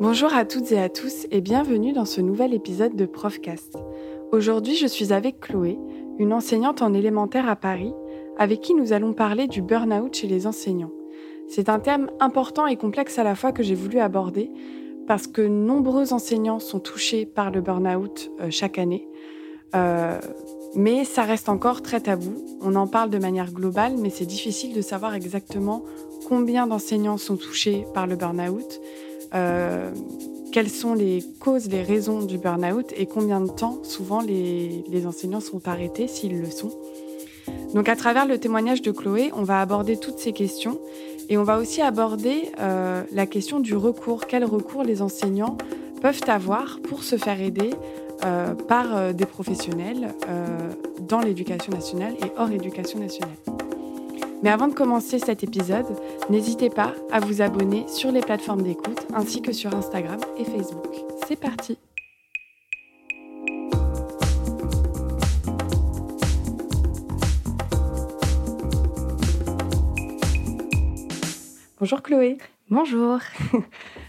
Bonjour à toutes et à tous et bienvenue dans ce nouvel épisode de Profcast. Aujourd'hui, je suis avec Chloé, une enseignante en élémentaire à Paris, avec qui nous allons parler du burn-out chez les enseignants. C'est un thème important et complexe à la fois que j'ai voulu aborder parce que nombreux enseignants sont touchés par le burn-out euh, chaque année. Euh, mais ça reste encore très tabou. On en parle de manière globale, mais c'est difficile de savoir exactement combien d'enseignants sont touchés par le burn-out, euh, quelles sont les causes, les raisons du burn-out et combien de temps souvent les, enseignants sont arrêtés s'ils le sont? Donc à travers le témoignage de Chloé, on va aborder toutes ces questions et on va aussi aborder euh, la question du recours. Quel recours les enseignants peuvent avoir pour se faire aider euh, par des professionnels dans l'éducation nationale et hors éducation nationale? Mais avant de commencer cet épisode, n'hésitez pas à vous abonner sur les plateformes d'écoute ainsi que sur Instagram et Facebook. C'est parti Bonjour Chloé. Bonjour.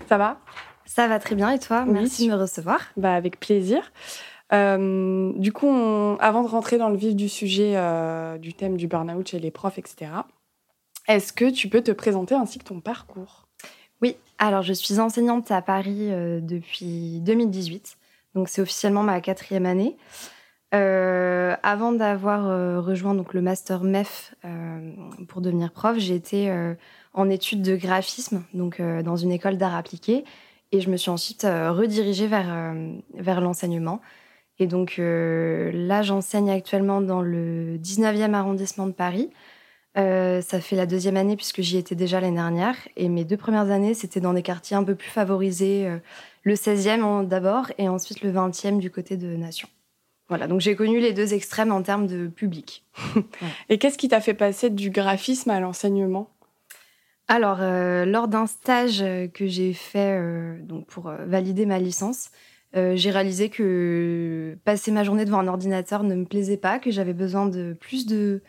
Ça va? Ça va très bien et toi? Merci de me recevoir. Bah, avec plaisir. Euh, du coup, avant de rentrer dans le vif du sujet euh, du thème du burn-out chez les profs, etc., est-ce que tu peux te présenter ainsi que ton parcours? Oui, alors je suis enseignante à Paris euh, depuis 2018, donc c'est officiellement ma quatrième année. avant d'avoir rejoint donc, le master MEF pour devenir prof, j'ai été en études de graphisme, donc dans une école d'art appliqué, et je me suis ensuite redirigée vers, vers l'enseignement. Et donc euh, là, j'enseigne actuellement dans le 19e arrondissement de Paris. Euh, ça fait la deuxième année puisque j'y étais déjà l'année dernière. Et mes deux premières années, c'était dans des quartiers un peu plus favorisés. Euh, le 16e d'abord et ensuite le 20e du côté de Nation. Voilà, donc j'ai connu les deux extrêmes en termes de public. Et qu'est-ce qui t'a fait passer du graphisme à l'enseignement? Alors, lors d'un stage que j'ai fait donc pour valider ma licence, euh, j'ai réalisé que passer ma journée devant un ordinateur ne me plaisait pas, que j'avais besoin de plus de,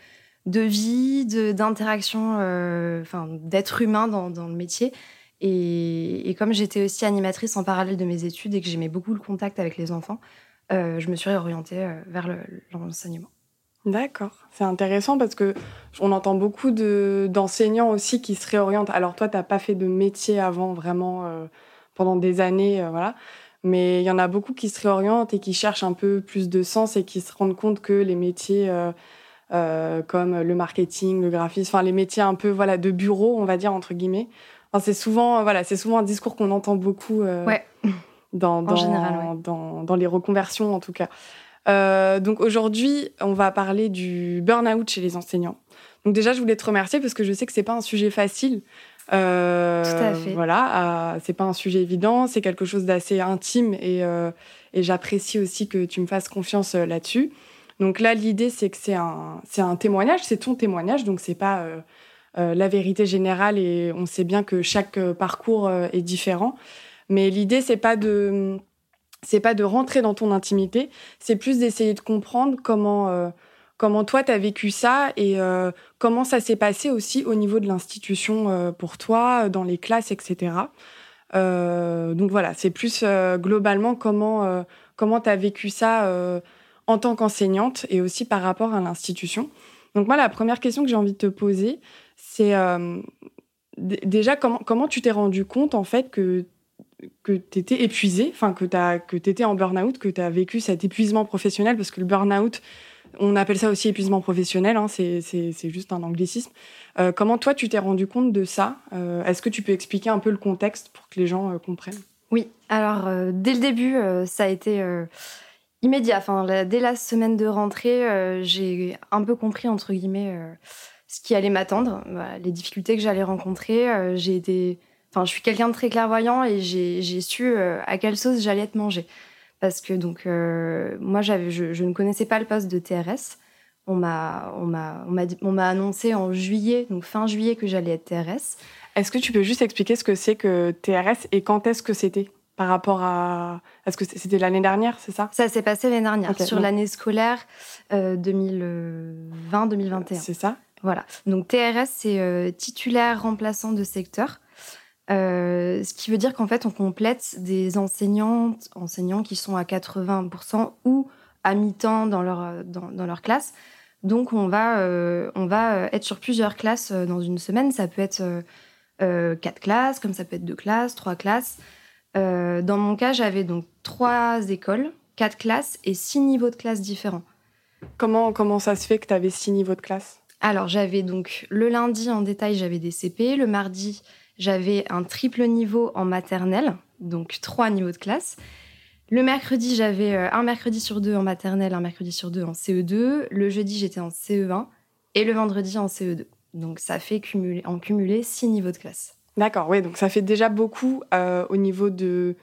de vie, d'interaction, euh, d'être humain dans, le métier. Et, comme j'étais aussi animatrice en parallèle de mes études et que j'aimais beaucoup le contact avec les enfants, euh, je me suis réorientée vers l'enseignement. D'accord, c'est intéressant parce que on entend beaucoup d'enseignants aussi qui se réorientent. Alors toi, tu n'as pas fait de métier avant vraiment pendant des années, voilà. Mais il y en a beaucoup qui se réorientent et qui cherchent un peu plus de sens et qui se rendent compte que les métiers euh, euh, comme le marketing, le graphisme, enfin les métiers un peu voilà de bureau, on va dire entre guillemets. Enfin, c'est souvent voilà, c'est souvent un discours qu'on entend beaucoup euh, ouais. dans dans, général, dans, dans les reconversions en tout cas. Donc aujourd'hui, on va parler du burn-out chez les enseignants. Donc déjà, je voulais te remercier parce que je sais que c'est pas un sujet facile. Euh, Tout à fait. Voilà, c'est pas un sujet évident, c'est quelque chose d'assez intime et, euh, et j'apprécie aussi que tu me fasses confiance euh, là-dessus. Donc là, l'idée, c'est que c'est un, c'est un témoignage, c'est ton témoignage, donc c'est pas euh, la vérité générale et on sait bien que chaque parcours est différent. Mais l'idée, c'est pas de, c'est pas de rentrer dans ton intimité, c'est plus d'essayer de comprendre comment comment toi, tu as vécu ça et euh, comment ça s'est passé aussi au niveau de l'institution euh, pour toi, dans les classes, etc. Euh, donc voilà, c'est plus globalement comment comment tu as vécu ça en tant qu'enseignante et aussi par rapport à l'institution. Donc moi, la première question que j'ai envie de te poser, c'est déjà comment, comment tu t'es rendu compte en fait que que tu étais épuisé, enfin que tu étais en burn-out, que tu as vécu cet épuisement professionnel, parce que le burn-out, on appelle ça aussi épuisement professionnel, hein, c'est juste un anglicisme. Euh, comment toi, tu t'es rendu compte de ça euh, Est-ce que tu peux expliquer un peu le contexte pour que les gens euh, comprennent? Oui, alors dès le début, ça a été immédiat. Enfin, dès la semaine de rentrée, j'ai un peu compris, entre guillemets, ce qui allait m'attendre, les difficultés que j'allais rencontrer. j'ai été... Enfin, je suis quelqu'un de très clairvoyant et j'ai su à quelle sauce j'allais être mangée parce que donc euh, moi j'avais je, ne connaissais pas le poste de TRS. On m'a on m'a on m'a annoncé en juillet donc fin juillet que j'allais être TRS. Est-ce que tu peux juste expliquer ce que c'est que TRS et quand est-ce que c'était par rapport à est-ce que c'était l'année dernière, c'est ça? Ça s'est passé l'année dernière sur l'année scolaire 2020-2021. C'est ça? Voilà. Donc TRS c'est euh, titulaire remplaçant de secteur. Ce qui veut dire qu'en fait, on complète des enseignantes, enseignants qui sont à 80% ou à mi-temps dans leur, dans, dans leur classe. Donc, on va, on va être sur plusieurs classes dans une semaine. Ça peut être quatre classes, comme ça peut être deux classes, trois classes. dans mon cas, j'avais donc trois écoles, quatre classes et six niveaux de classe différents. Comment, comment ça se fait que tu avais six niveaux de classe? Alors, j'avais donc le lundi en détail, j'avais des CP. Le mardi, j'avais un triple niveau en maternelle, donc trois niveaux de classe. Le mercredi, j'avais euh, un mercredi sur deux en maternelle, un mercredi sur deux en CE2. Le jeudi, j'étais en CE1 et le vendredi en CE2. Donc, ça fait cumuler, en cumulé six niveaux de classe. D'accord, oui, donc ça fait déjà beaucoup euh, au niveau de,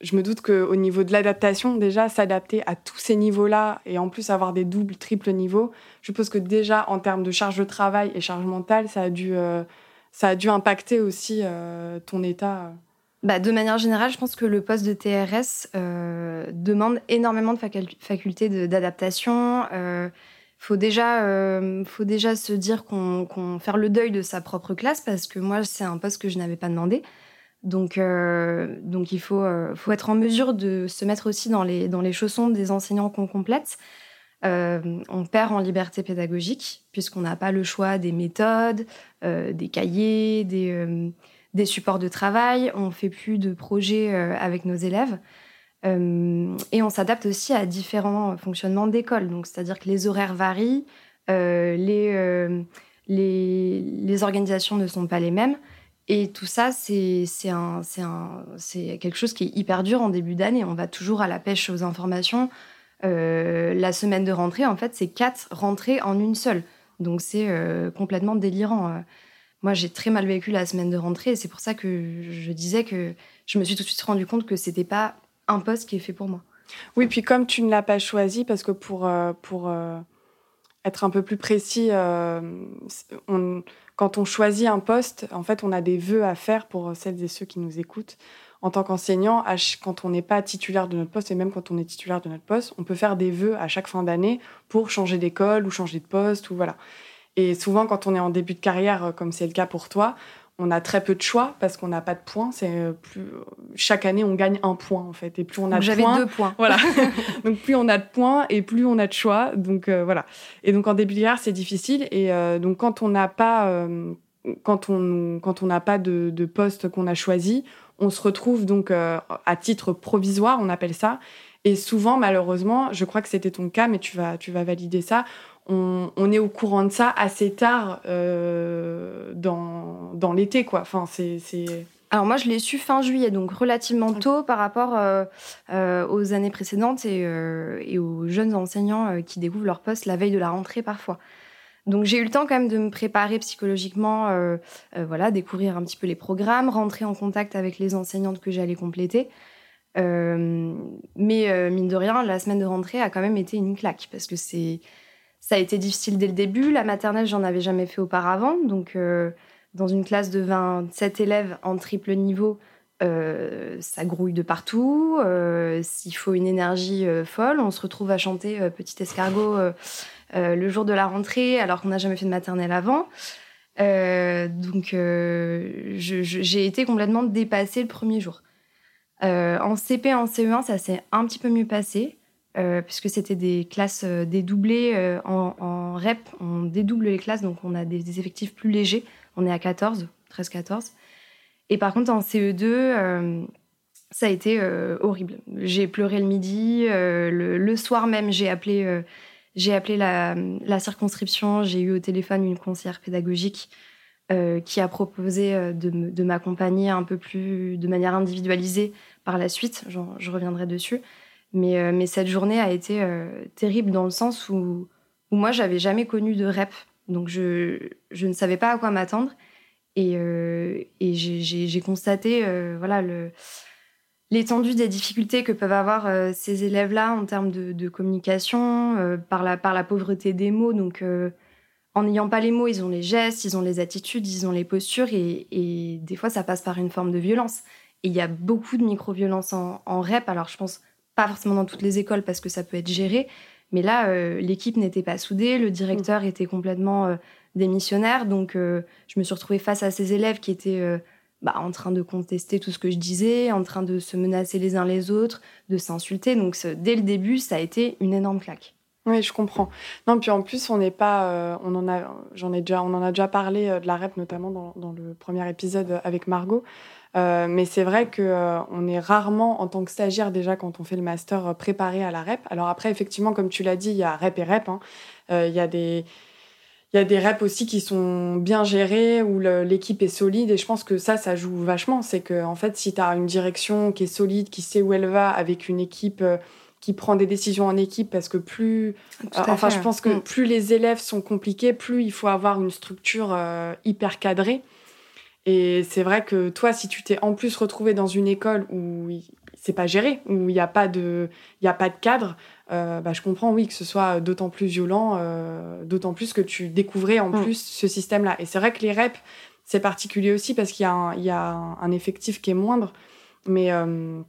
je me doute qu'au niveau de l'adaptation, déjà, s'adapter à tous ces niveaux-là et en plus avoir des doubles, triples niveaux, je suppose que déjà, en termes de charge de travail et charge mentale, ça a dû, euh, ça a dû impacter aussi euh, ton état. Bah, de manière générale, je pense que le poste de TRS euh, demande énormément de facultés d'adaptation. Il faut, déjà, faut déjà se dire qu'on qu faire le deuil de sa propre classe parce que moi, c'est un poste que je n'avais pas demandé. Donc, euh, donc il faut, euh, faut, être en mesure de se mettre aussi dans les, dans les chaussons des enseignants qu'on complète. Euh, on perd en liberté pédagogique puisqu'on n'a pas le choix des méthodes, des cahiers, des, des, supports de travail. On fait plus de projets avec nos élèves. et on s'adapte aussi à différents fonctionnements d'école. Donc, c'est-à-dire que les horaires varient, les, les organisations ne sont pas les mêmes. Et tout ça, c'est quelque chose qui est hyper dur en début d'année. On va toujours à la pêche aux informations. Euh, la semaine de rentrée, en fait, c'est quatre rentrées en une seule. Donc c'est euh, complètement délirant. Euh. Moi, j'ai très mal vécu la semaine de rentrée et c'est pour ça que je disais que je me suis tout de suite rendu compte que c'était pas un poste qui est fait pour moi. Oui, puis comme tu ne l'as pas choisi, parce que pour, pour être un peu plus précis, quand on choisit un poste, en fait, on a des vœux à faire pour celles et ceux qui nous écoutent. En tant qu'enseignant, quand on n'est pas titulaire de notre poste, et même quand on est titulaire de notre poste, on peut faire des vœux à chaque fin d'année pour changer d'école ou changer de poste, ou voilà. Et souvent, quand on est en début de carrière, comme c'est le cas pour toi, on a très peu de choix parce qu'on n'a pas de points. C'est euh, plus chaque année on gagne un point en fait et plus on a j'avais deux points. Voilà. donc plus on a de points et plus on a de choix. Donc euh, voilà. Et donc en début de c'est difficile et euh, donc quand on n'a pas quand on quand on n'a pas de, de poste qu'on a choisi, on se retrouve donc à titre provisoire, on appelle ça. Et souvent, malheureusement, je crois que c'était ton cas, mais tu vas, tu vas valider ça on, est au courant de ça assez tard euh, dans, dans l'été, quoi. Enfin, c'est, Alors moi, je l'ai su fin juillet, donc relativement tôt par rapport euh, euh, aux années précédentes et, et, aux jeunes enseignants qui découvrent leur poste la veille de la rentrée parfois. Donc j'ai eu le temps quand même de me préparer psychologiquement, voilà, découvrir un petit peu les programmes, rentrer en contact avec les enseignantes que j'allais compléter. mais mine de rien, la semaine de rentrée a quand même été une claque parce que c'est ça a été difficile dès le début. La maternelle, j'en avais jamais fait auparavant. Donc, euh, dans une classe de 27 élèves en triple niveau, euh, ça grouille de partout. Euh, s'il faut une énergie folle, on se retrouve à chanter Petit escargot le jour de la rentrée, alors qu'on n'a jamais fait de maternelle avant. donc, j'ai été complètement dépassée le premier jour. en CP, en CE1, ça s'est un petit peu mieux passé. Euh, puisque c'était des classes euh, dédoublées euh, en, REP. On dédouble les classes, donc on a des, effectifs plus légers. On est à 14, 13-14. Et par contre, en CE2, ça a été horrible. J'ai pleuré le midi. Le, soir même, j'ai appelé, j'ai appelé la, circonscription. J'ai eu au téléphone une conseillère pédagogique qui a proposé de, m'accompagner un peu plus de manière individualisée par la suite. je reviendrai dessus. Mais, euh, mais cette journée a été euh, terrible dans le sens où, moi, j'avais jamais connu de rep. Donc, je, ne savais pas à quoi m'attendre. Et, euh, et j'ai constaté voilà, l'étendue des difficultés que peuvent avoir ces élèves-là en termes de, de communication, par, la, par la pauvreté des mots. Donc, en n'ayant pas les mots, ils ont les gestes, ils ont les attitudes, ils ont les postures. Et, et des fois, ça passe par une forme de violence. Et il y a beaucoup de micro-violence en, en rep. Alors, je pense pas forcément dans toutes les écoles parce que ça peut être géré. Mais là, euh, l'équipe n'était pas soudée, le directeur était complètement euh, démissionnaire. Donc, euh, je me suis retrouvée face à ces élèves qui étaient bah, en train de contester tout ce que je disais, en train de se menacer les uns les autres, de s'insulter. Donc dès le début, ça a été une énorme claque. Oui, je comprends. Non, puis en plus, on n'est pas, euh, on en a, j'en ai déjà, on en a déjà parlé euh, de la rep notamment dans, dans, le premier épisode avec Margot. Euh, mais c'est vrai que on est rarement en tant que stagiaire déjà quand on fait le master préparé à la rep. Alors après, effectivement, comme tu l'as dit, il y a rep et rep. Hein. Il y a des il y a des reps aussi qui sont bien gérés, où l'équipe est solide, et je pense que ça, ça joue vachement. C'est que, en fait, si tu as une direction qui est solide, qui sait où elle va, avec une équipe euh, qui prend des décisions en équipe, parce que plus. Euh, enfin, je pense que mm. plus les élèves sont compliqués, plus il faut avoir une structure euh, hyper cadrée. Et c'est vrai que toi, si tu t'es en plus retrouvé dans une école où c'est pas géré, où il n'y a, pas de, y a pas de cadre, euh, bah, je comprends, oui, que ce soit d'autant plus violent, euh, d'autant plus que tu découvrais en mm. plus ce système-là. Et c'est vrai que les reps, c'est particulier aussi parce qu'il y a, un, y a un, effectif qui est moindre, mais, euh,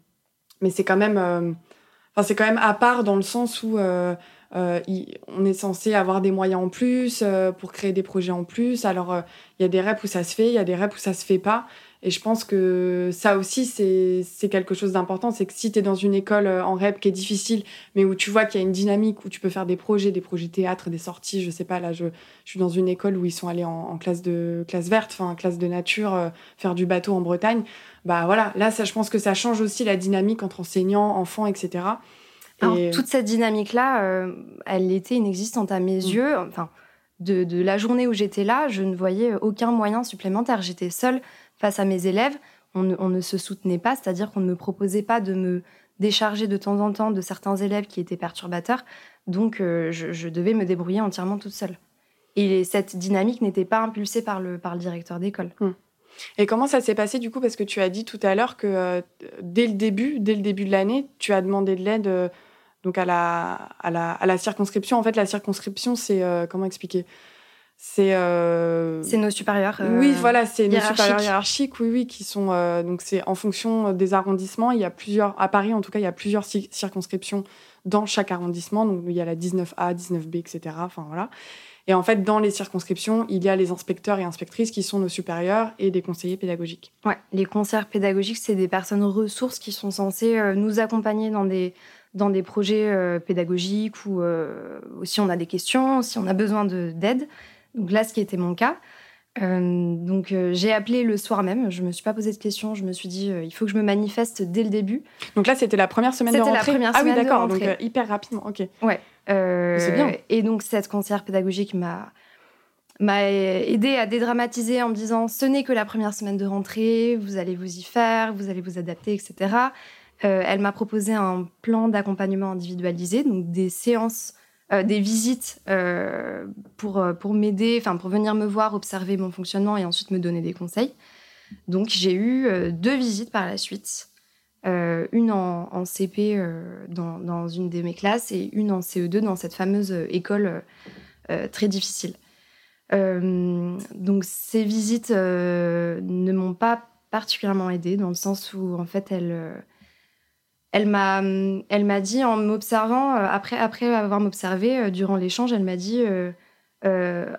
mais c'est quand même, enfin c'est quand même à part dans le sens où on est censé avoir des moyens en plus pour créer des projets en plus. Alors il y a des reps où ça se fait, il y a des reps où ça se fait pas. Et je pense que ça aussi, c'est quelque chose d'important. C'est que si tu es dans une école euh, en REP qui est difficile, mais où tu vois qu'il y a une dynamique, où tu peux faire des projets, des projets théâtre, des sorties, je sais pas, là, je, je suis dans une école où ils sont allés en, classe, de, classe verte, enfin, classe de nature, euh, faire du bateau en Bretagne. Bah voilà, là, ça, je pense que ça change aussi la dynamique entre enseignants, enfants, etc. Alors, toute cette dynamique-là, euh, elle était inexistante à mes mm. yeux. Enfin, de, de la journée où j'étais là, je ne voyais aucun moyen supplémentaire. J'étais seule face à mes élèves, on ne, se soutenait pas, c'est-à-dire qu'on ne me proposait pas de me décharger de temps en temps de certains élèves qui étaient perturbateurs. Donc, euh, je, devais me débrouiller entièrement toute seule. Et cette dynamique n'était pas impulsée par le, par le directeur d'école. Hmm. Et comment ça s'est passé du coup Parce que tu as dit tout à l'heure que euh, dès le début, dès le début de l'année, tu as demandé de l'aide euh, donc à la, à la, à la circonscription. En fait, la circonscription, c'est comment expliquer? C'est euh... c'est nos supérieurs. oui, voilà, c'est nos supérieurs hiérarchiques, oui, oui, qui sont euh, donc c'est en fonction des arrondissements. Il y a plusieurs à Paris, en tout cas, il y a plusieurs circonscriptions dans chaque arrondissement. Donc il y a la 19A, 19B, etc. Enfin voilà. Et en fait, dans les circonscriptions, il y a les inspecteurs et inspectrices qui sont nos supérieurs et des conseillers pédagogiques. Ouais, les conseillers pédagogiques, c'est des personnes ressources qui sont censées euh, nous accompagner dans des dans des projets euh, pédagogiques ou si on a des questions, si on a besoin d'aide. Donc là, ce qui était mon cas. Euh, donc euh, j'ai appelé le soir même. Je me suis pas posé de questions. Je me suis dit euh, il faut que je me manifeste dès le début. Donc là c'était la première semaine de rentrée. C'était la première semaine ah oui d'accord donc hyper rapidement. Ok. Ouais. C'est bien. Et donc cette conseillère pédagogique m'a m'a aidé à dédramatiser en me disant ce n'est que la première semaine de rentrée. Vous allez vous y faire, vous allez vous adapter, etc. elle m'a proposé un plan d'accompagnement individualisé, donc des séances euh, des visites euh, pour, euh, pour m'aider, enfin pour venir me voir, observer mon fonctionnement et ensuite me donner des conseils. Donc j'ai eu deux visites par la suite, une en, CP dans, dans, une de mes classes et une en CE2 dans cette fameuse école très difficile. donc ces visites ne m'ont pas particulièrement aidée dans le sens où en fait elles elle m'a, elle m'a dit en m'observant, euh, après, après avoir m'observé euh, durant l'échange, elle m'a dit euh,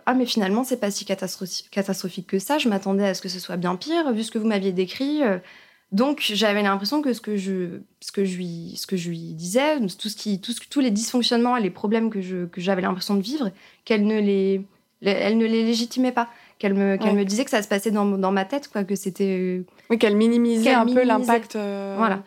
Ah, mais finalement, c'est pas si catastrophique que ça. Je m'attendais à ce que ce soit bien pire, vu ce que vous m'aviez décrit. donc, j'avais l'impression que ce que je, ce que je lui, ce que je lui disais, tout ce qui, tout ce, tous les dysfonctionnements et les problèmes que, je, que j'avais l'impression de vivre, qu'elle ne les, elle ne les légitimait pas. Qu'elle me, qu'elle me disait que ça se passait dans, dans ma tête, quoi, que c'était. Oui, qu'elle minimisait un peu l'impact. Voilà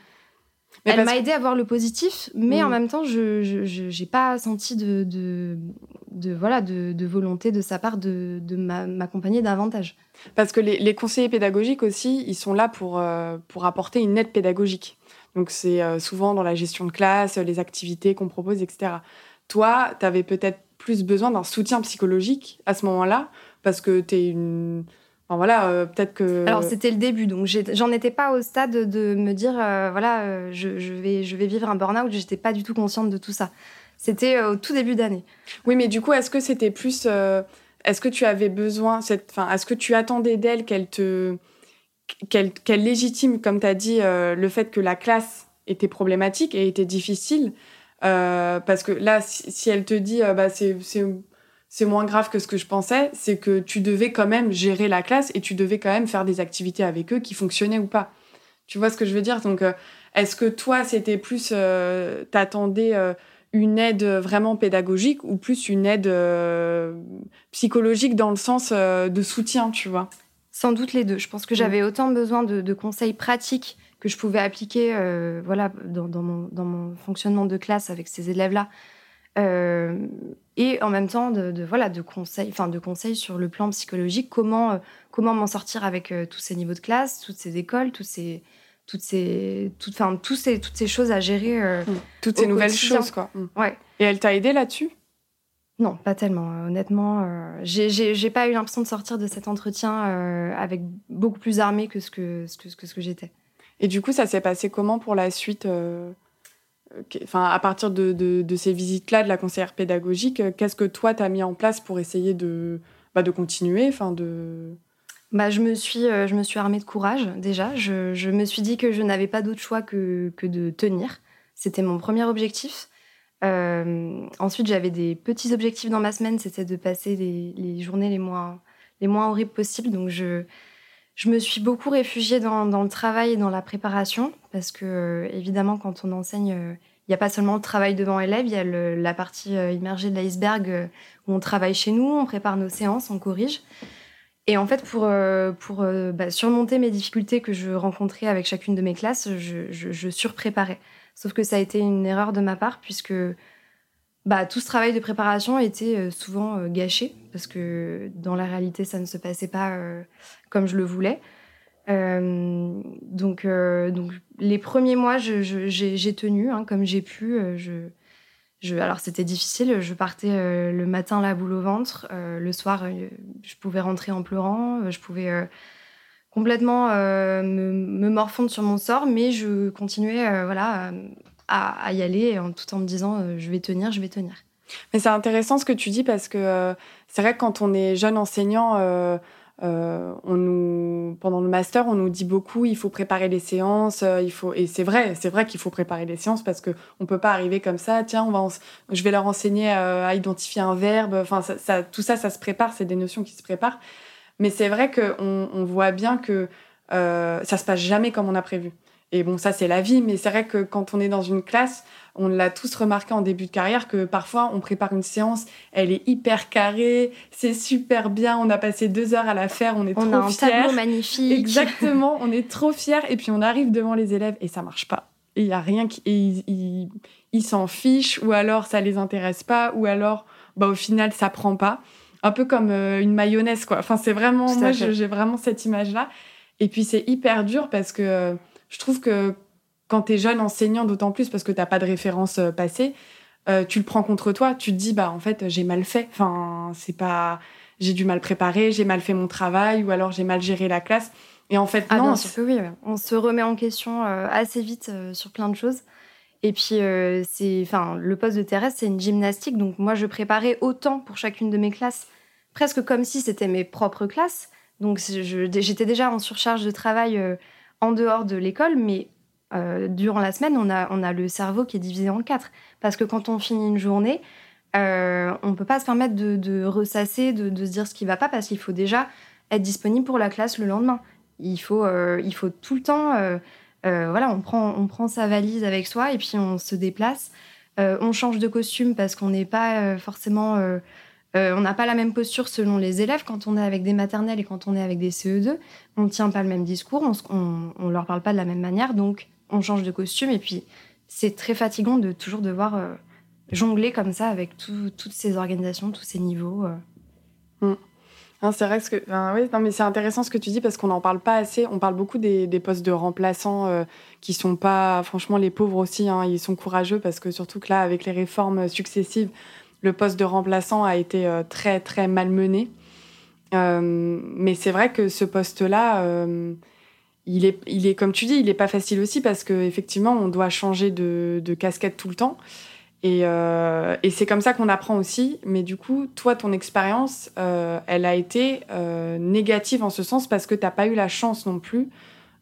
elle m'a aidé à voir le positif, mais en mm. même temps, je n'ai pas senti de, de, voilà, de, volonté de sa part de, de m'accompagner davantage. Parce que les, conseillers pédagogiques aussi, ils sont là pour, euh, pour apporter une aide pédagogique. Donc c'est euh, souvent dans la gestion de classe, les activités qu'on propose, etc. Toi, tu avais peut-être plus besoin d'un soutien psychologique à ce moment-là, parce que tu es une voilà, euh, peut-être que. Alors c'était le début, donc j'en étais pas au stade de me dire euh, voilà, euh, je, vais, je vais vivre un burn-out. J'étais pas du tout consciente de tout ça. C'était au tout début d'année. Oui, mais du coup, est-ce que c'était plus, est-ce que tu avais besoin, cette, enfin, est-ce que tu attendais d'elle qu'elle te, qu'elle, légitime, comme tu as dit, le fait que la classe était problématique et était difficile, parce que là, si, si elle te dit, bah c'est c'est moins grave que ce que je pensais, c'est que tu devais quand même gérer la classe et tu devais quand même faire des activités avec eux qui fonctionnaient ou pas. Tu vois ce que je veux dire? Donc, euh, est-ce que toi, c'était plus, euh, t'attendais euh, une aide vraiment pédagogique ou plus une aide psychologique dans le sens de soutien, tu vois? Sans doute les deux. Je pense que j'avais autant besoin de, conseils pratiques que je pouvais appliquer, voilà, dans, mon, dans mon fonctionnement de classe avec ces élèves-là euh, et en même temps de, voilà de conseils enfin de conseils sur le plan psychologique comment euh, comment m'en sortir avec euh, tous ces niveaux de classe toutes ces écoles tous ces toutes ces toutes enfin tous ces toutes ces choses à gérer mmh. toutes ces nouvelles choses quoi mmh. ouais et elle t'a aidé là-dessus? Non, pas tellement. Honnêtement, j'ai pas eu l'impression de sortir de cet entretien avec beaucoup plus armée que ce que, ce que, ce que j'étais. Et du coup, ça s'est passé comment pour la suite enfin, à partir de, ces visites-là de la conseillère pédagogique, euh, qu'est-ce que toi, tu as mis en place pour essayer de, bah, de continuer enfin, de... Bah, je, me suis, euh, je me suis armée de courage déjà. Je, me suis dit que je n'avais pas d'autre choix que, que de tenir. C'était mon premier objectif. Euh, ensuite, j'avais des petits objectifs dans ma semaine, c'était de passer les, journées les moins, les moins horribles possibles. Donc, je, je me suis beaucoup réfugiée dans, le travail et dans la préparation, parce que euh, évidemment, quand on enseigne, euh, il n'y a pas seulement le travail devant élève, il y a la partie euh, immergée de l'iceberg où on travaille chez nous, on prépare nos séances, on corrige. Et en fait, pour, bah, surmonter mes difficultés que je rencontrais avec chacune de mes classes, je, je surpréparais. Sauf que ça a été une erreur de ma part, puisque bah, tout ce travail de préparation était souvent gâché parce que dans la réalité, ça ne se passait pas comme je le voulais. donc, donc, les premiers mois, j'ai tenu hein, comme j'ai pu. Je, alors, c'était difficile. Je partais le matin la boule au ventre. le soir, je pouvais rentrer en pleurant. Je pouvais complètement me, morfondre sur mon sort, mais je continuais voilà, à, y aller tout en me disant euh, je vais tenir, je vais tenir. Mais c'est intéressant ce que tu dis parce que euh, c'est vrai que quand on est jeune enseignant, euh, on nous, pendant le master, on nous dit beaucoup il faut préparer les séances, il faut et c'est vrai, c'est vrai qu'il faut préparer les séances parce que on peut pas arriver comme ça. Tiens, on va, je vais leur enseigner à identifier un verbe. Enfin, ça, tout ça, ça se prépare, c'est des notions qui se préparent. Mais c'est vrai qu'on on voit bien que ça se passe jamais comme on a prévu. Et bon, ça, c'est la vie, mais c'est vrai que quand on est dans une classe, on l'a tous remarqué en début de carrière que parfois on prépare une séance, elle est hyper carrée, c'est super bien, on a passé deux heures à la faire, on est on trop a un tableau magnifique. Exactement, on est trop fiers et puis on arrive devant les élèves et ça marche pas. Et il y a rien qui, et ils s'en fichent ou alors ça les intéresse pas ou alors bah au final ça prend pas. Un peu comme euh, une mayonnaise quoi. Enfin c'est vraiment moi j'ai vraiment cette image là. Et puis c'est hyper dur parce que je trouve que quand tu es jeune enseignant, d'autant plus parce que tu n'as pas de référence euh, passée, euh, tu le prends contre toi. Tu te dis, bah en fait, j'ai mal fait. Enfin, c'est pas. J'ai dû mal préparer, j'ai mal fait mon travail, ou alors j'ai mal géré la classe. Et en fait, ah, non. oui, on se remet en question euh, assez vite sur plein de choses. Et puis, c'est, enfin, le poste de Thérèse, c'est une gymnastique. Donc, moi, je préparais autant pour chacune de mes classes, presque comme si c'était mes propres classes. Donc, j'étais déjà en surcharge de travail en dehors de l'école, mais euh, durant la semaine, on a, on a le cerveau qui est divisé en quatre. Parce que quand on finit une journée, euh, on ne peut pas se permettre de, ressasser, de, se dire ce qui ne va pas, parce qu'il faut déjà être disponible pour la classe le lendemain. Il faut, euh, il faut tout le temps, voilà, on prend, on prend sa valise avec soi et puis on se déplace. on change de costume parce qu'on n'est pas forcément euh, on n'a pas la même posture selon les élèves quand on est avec des maternelles et quand on est avec des CE2. On ne tient pas le même discours, on ne leur parle pas de la même manière, donc on change de costume. Et puis, c'est très fatigant de toujours devoir euh, jongler comme ça avec toutes ces organisations, tous ces niveaux. Euh. Mm. c'est vrai que, non, mais c'est intéressant ce que tu dis parce qu'on n'en parle pas assez. On parle beaucoup des, postes de remplaçants qui sont pas, franchement, les pauvres aussi. Hein, ils sont courageux parce que surtout que là, avec les réformes successives, le poste de remplaçant a été euh, très très mal mené. Euh, mais c'est vrai que ce poste-là, euh, il est, il est, comme tu dis, il n'est pas facile aussi parce qu'effectivement, on doit changer de, casquette tout le temps. Et, et c'est comme ça qu'on apprend aussi. Mais du coup, toi, ton expérience, elle a été négative en ce sens parce que tu n'as pas eu la chance non plus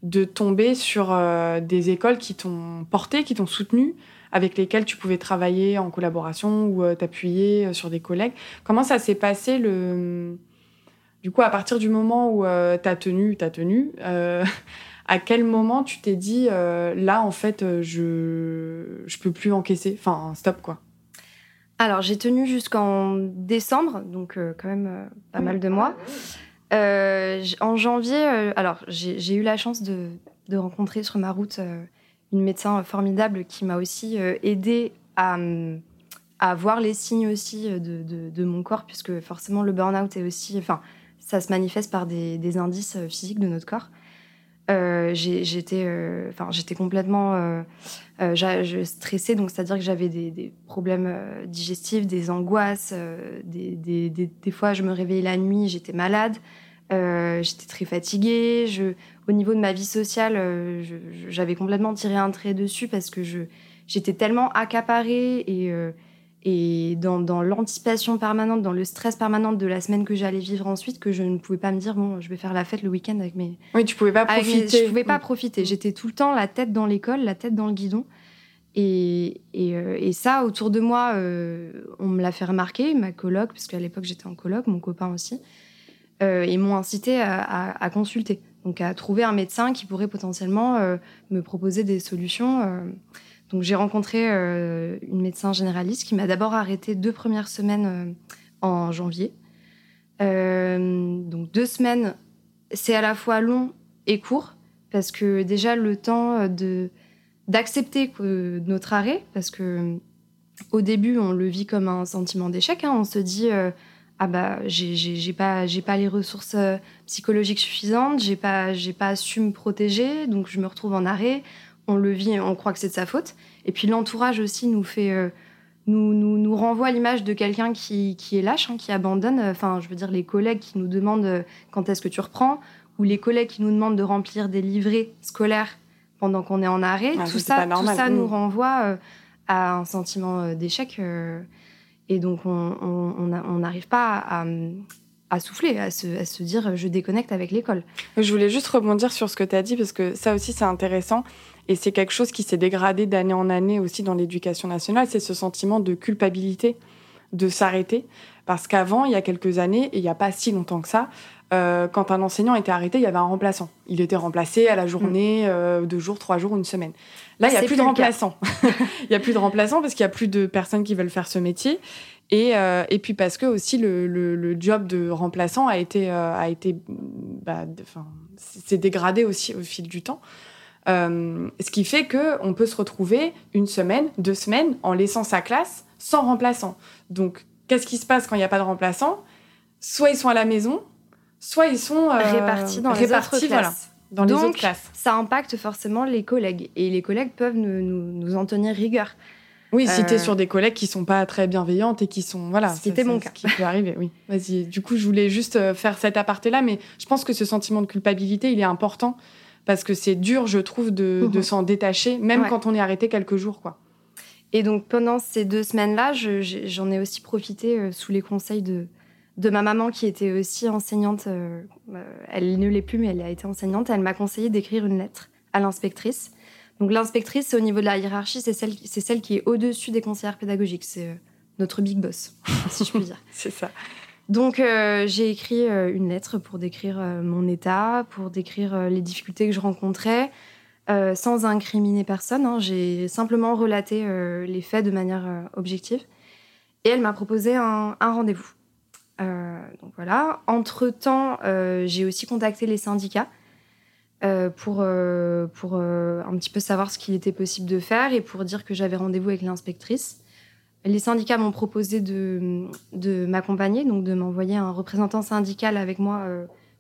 de tomber sur des écoles qui t'ont porté, qui t'ont soutenu, avec lesquels tu pouvais travailler en collaboration ou t'appuyer sur des collègues. Comment ça s'est passé le... Du coup, à partir du moment où tu as tenu, tu as tenu, à quel moment tu t'es dit, là, en fait, je ne peux plus encaisser Enfin, stop, quoi? Alors, j'ai tenu jusqu'en décembre, donc quand même pas mal de mois. Euh, en janvier, euh, alors j'ai eu la chance de, rencontrer sur ma route euh, une médecin formidable qui m'a aussi aidé à, voir les signes aussi de, mon corps, puisque forcément le burn-out est aussi, enfin, ça se manifeste par des, indices physiques de notre corps. j'étais, enfin, j'étais complètement stressée, donc c'est-à-dire que j'avais des, problèmes digestifs, des angoisses, des, fois je me réveillais la nuit, j'étais malade. Euh, j'étais très fatiguée. Je, au niveau de ma vie sociale, euh, j'avais complètement tiré un trait dessus parce que j'étais tellement accaparée et, euh, et dans, dans l'anticipation permanente, dans le stress permanent de la semaine que j'allais vivre ensuite, que je ne pouvais pas me dire bon, je vais faire la fête le week-end avec mes. Oui, tu pouvais pas profiter. je pouvais pas mm. profiter. J'étais tout le temps la tête dans l'école, la tête dans le guidon. Et, et, et ça, autour de moi, on me l'a fait remarquer, ma coloc, parce qu'à l'époque j'étais en coloc, mon copain aussi. Euh, ils m'ont incité à, consulter, donc à trouver un médecin qui pourrait potentiellement euh, me proposer des solutions. Euh. Donc j'ai rencontré une médecin généraliste qui m'a d'abord arrêté deux premières semaines en janvier. donc deux semaines, c'est à la fois long et court parce que déjà le temps de d'accepter notre arrêt, parce que au début on le vit comme un sentiment d'échec. Hein. on se dit ah bah j'ai pas j'ai pas les ressources euh, psychologiques suffisantes, j'ai pas j'ai pas su me protéger, donc je me retrouve en arrêt. On le vit, on croit que c'est de sa faute. Et puis l'entourage aussi nous fait euh, nous, nous, nous renvoie l'image de quelqu'un qui, qui est lâche, hein, qui abandonne. Enfin, je veux dire les collègues qui nous demandent euh, quand est-ce que tu reprends, ou les collègues qui nous demandent de remplir des livrets scolaires pendant qu'on est en arrêt. Ah, tout, ça, tout ça nous mm. renvoie à un sentiment d'échec. Et donc, on n'arrive pas à, souffler, à se, dire je déconnecte avec l'école. Je voulais juste rebondir sur ce que tu as dit, parce que ça aussi, c'est intéressant. Et c'est quelque chose qui s'est dégradé d'année en année aussi dans l'éducation nationale, c'est ce sentiment de culpabilité de s'arrêter. Parce qu'avant, il y a quelques années, et il n'y a pas si longtemps que ça, euh, quand un enseignant était arrêté, il y avait un remplaçant. Il était remplacé à la journée, mm. euh, deux jours, trois jours, une semaine. Là, il n'y a plus, de remplaçant. il n'y a plus de remplaçant parce qu'il n'y a plus de personnes qui veulent faire ce métier. Et, euh, et puis parce que aussi le, le, job de remplaçant a été, a été, bah, s'est dégradé aussi au fil du temps. ce qui fait que on peut se retrouver une semaine, deux semaines en laissant sa classe sans remplaçant. Donc, qu'est-ce qui se passe quand il n'y a pas de remplaçant? Soit ils sont à la maison, soit ils sont euh, répartis dans les autres classes. dans les autres classes. Ça impacte forcément les collègues et les collègues peuvent nous, nous, en tenir rigueur. Oui, si euh, sur des collègues qui sont pas très bienveillantes et qui sont voilà, c'était mon cas. Ce qui peut arriver, oui. Vas-y. Du coup, je voulais juste euh, faire cet aparté là, mais je pense que ce sentiment de culpabilité, il est important parce que c'est dur, je trouve, de, de mhm. s'en détacher, même quand on est arrêté quelques jours, quoi. Et donc pendant ces deux semaines-là, j'en ai aussi profité sous les conseils de, de ma maman qui était aussi enseignante. Euh, euh, elle ne l'est plus, mais elle a été enseignante. Elle m'a conseillé d'écrire une lettre à l'inspectrice. Donc l'inspectrice, au niveau de la hiérarchie, c'est celle, c'est celle qui est au-dessus des conseillères pédagogiques. C'est euh, notre big boss, si je puis dire. c'est ça. Donc j'ai écrit une lettre pour décrire mon état, pour décrire les difficultés que je rencontrais, sans incriminer personne. Hein. J'ai simplement relaté les faits de manière objective. Et elle m'a proposé un rendez-vous. Euh, donc voilà. Entre temps, euh, j'ai aussi contacté les syndicats euh, pour, pour un petit peu savoir ce qu'il était possible de faire et pour dire que j'avais rendez-vous avec l'inspectrice. Les syndicats m'ont proposé de, de m'accompagner, donc de m'envoyer un représentant syndical avec moi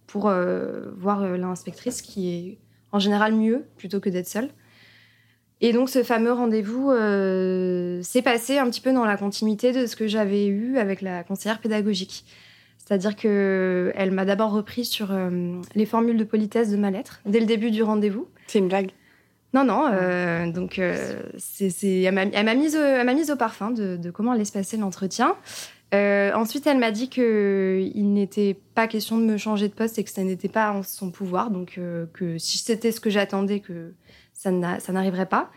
pour voir l'inspectrice, qui est en général mieux plutôt que d'être seule. Et donc ce fameux rendez-vous euh, s'est passé un petit peu dans la continuité de ce que j'avais eu avec la conseillère pédagogique. C'est-à-dire qu'elle m'a d'abord repris sur euh, les formules de politesse de ma lettre dès le début du rendez-vous. C'est une blague? Non, non. Euh, donc c'est, elle, m'a, mise, mise au parfum de, de comment allait se passer l'entretien. Ensuite, elle m'a dit qu'il n'était pas question de me changer de poste et que ça n'était pas en son pouvoir. Donc, que si c'était ce que j'attendais, que ça n'arriverait pas.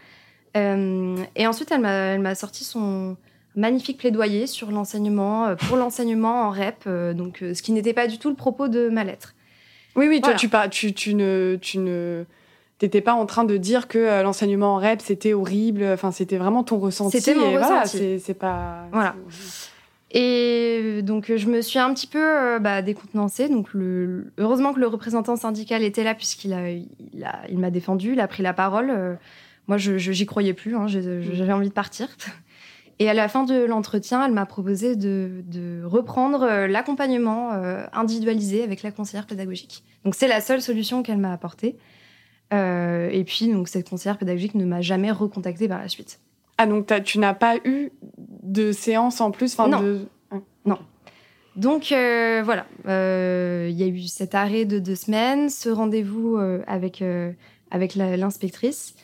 et ensuite, elle m'a sorti son magnifique plaidoyer sur l'enseignement, pour l'enseignement en REP, donc ce qui n'était pas du tout le propos de ma lettre. Oui, oui, toi, tu, tu, tu ne, tu ne t'étais pas en train de dire que l'enseignement en REP c'était horrible. Enfin, c'était vraiment ton ressenti. C'était mon ressenti. c'est pas. Voilà. Et donc, je me suis un petit peu euh, bah, décontenancée. Donc, le... heureusement que le représentant syndical était là, puisqu'il a, il a, il m'a défendu, il a pris la parole. Euh, moi, je, j'y croyais plus, hein, j'avais envie de partir. Et à la fin de l'entretien, elle m'a proposé de, de reprendre euh, l'accompagnement individualisé avec la conseillère pédagogique. Donc, c'est la seule solution qu'elle m'a apportée. et puis, donc, cette conseillère pédagogique ne m'a jamais recontactée par la suite. Ah, donc tu n'as pas eu de séance en plus non. De... non. Donc euh, voilà, euh, il y a eu cet arrêt de deux semaines, ce rendez-vous euh, avec, avec l'inspectrice.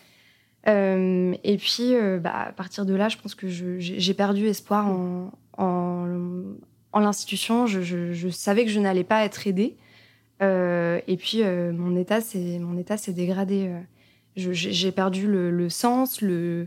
et puis, bah, à partir de là, je pense que j'ai perdu espoir en, en, l'institution. Je, je, savais que je n'allais pas être aidée. et puis, mon état s'est dégradé. j'ai perdu le, le, sens, le,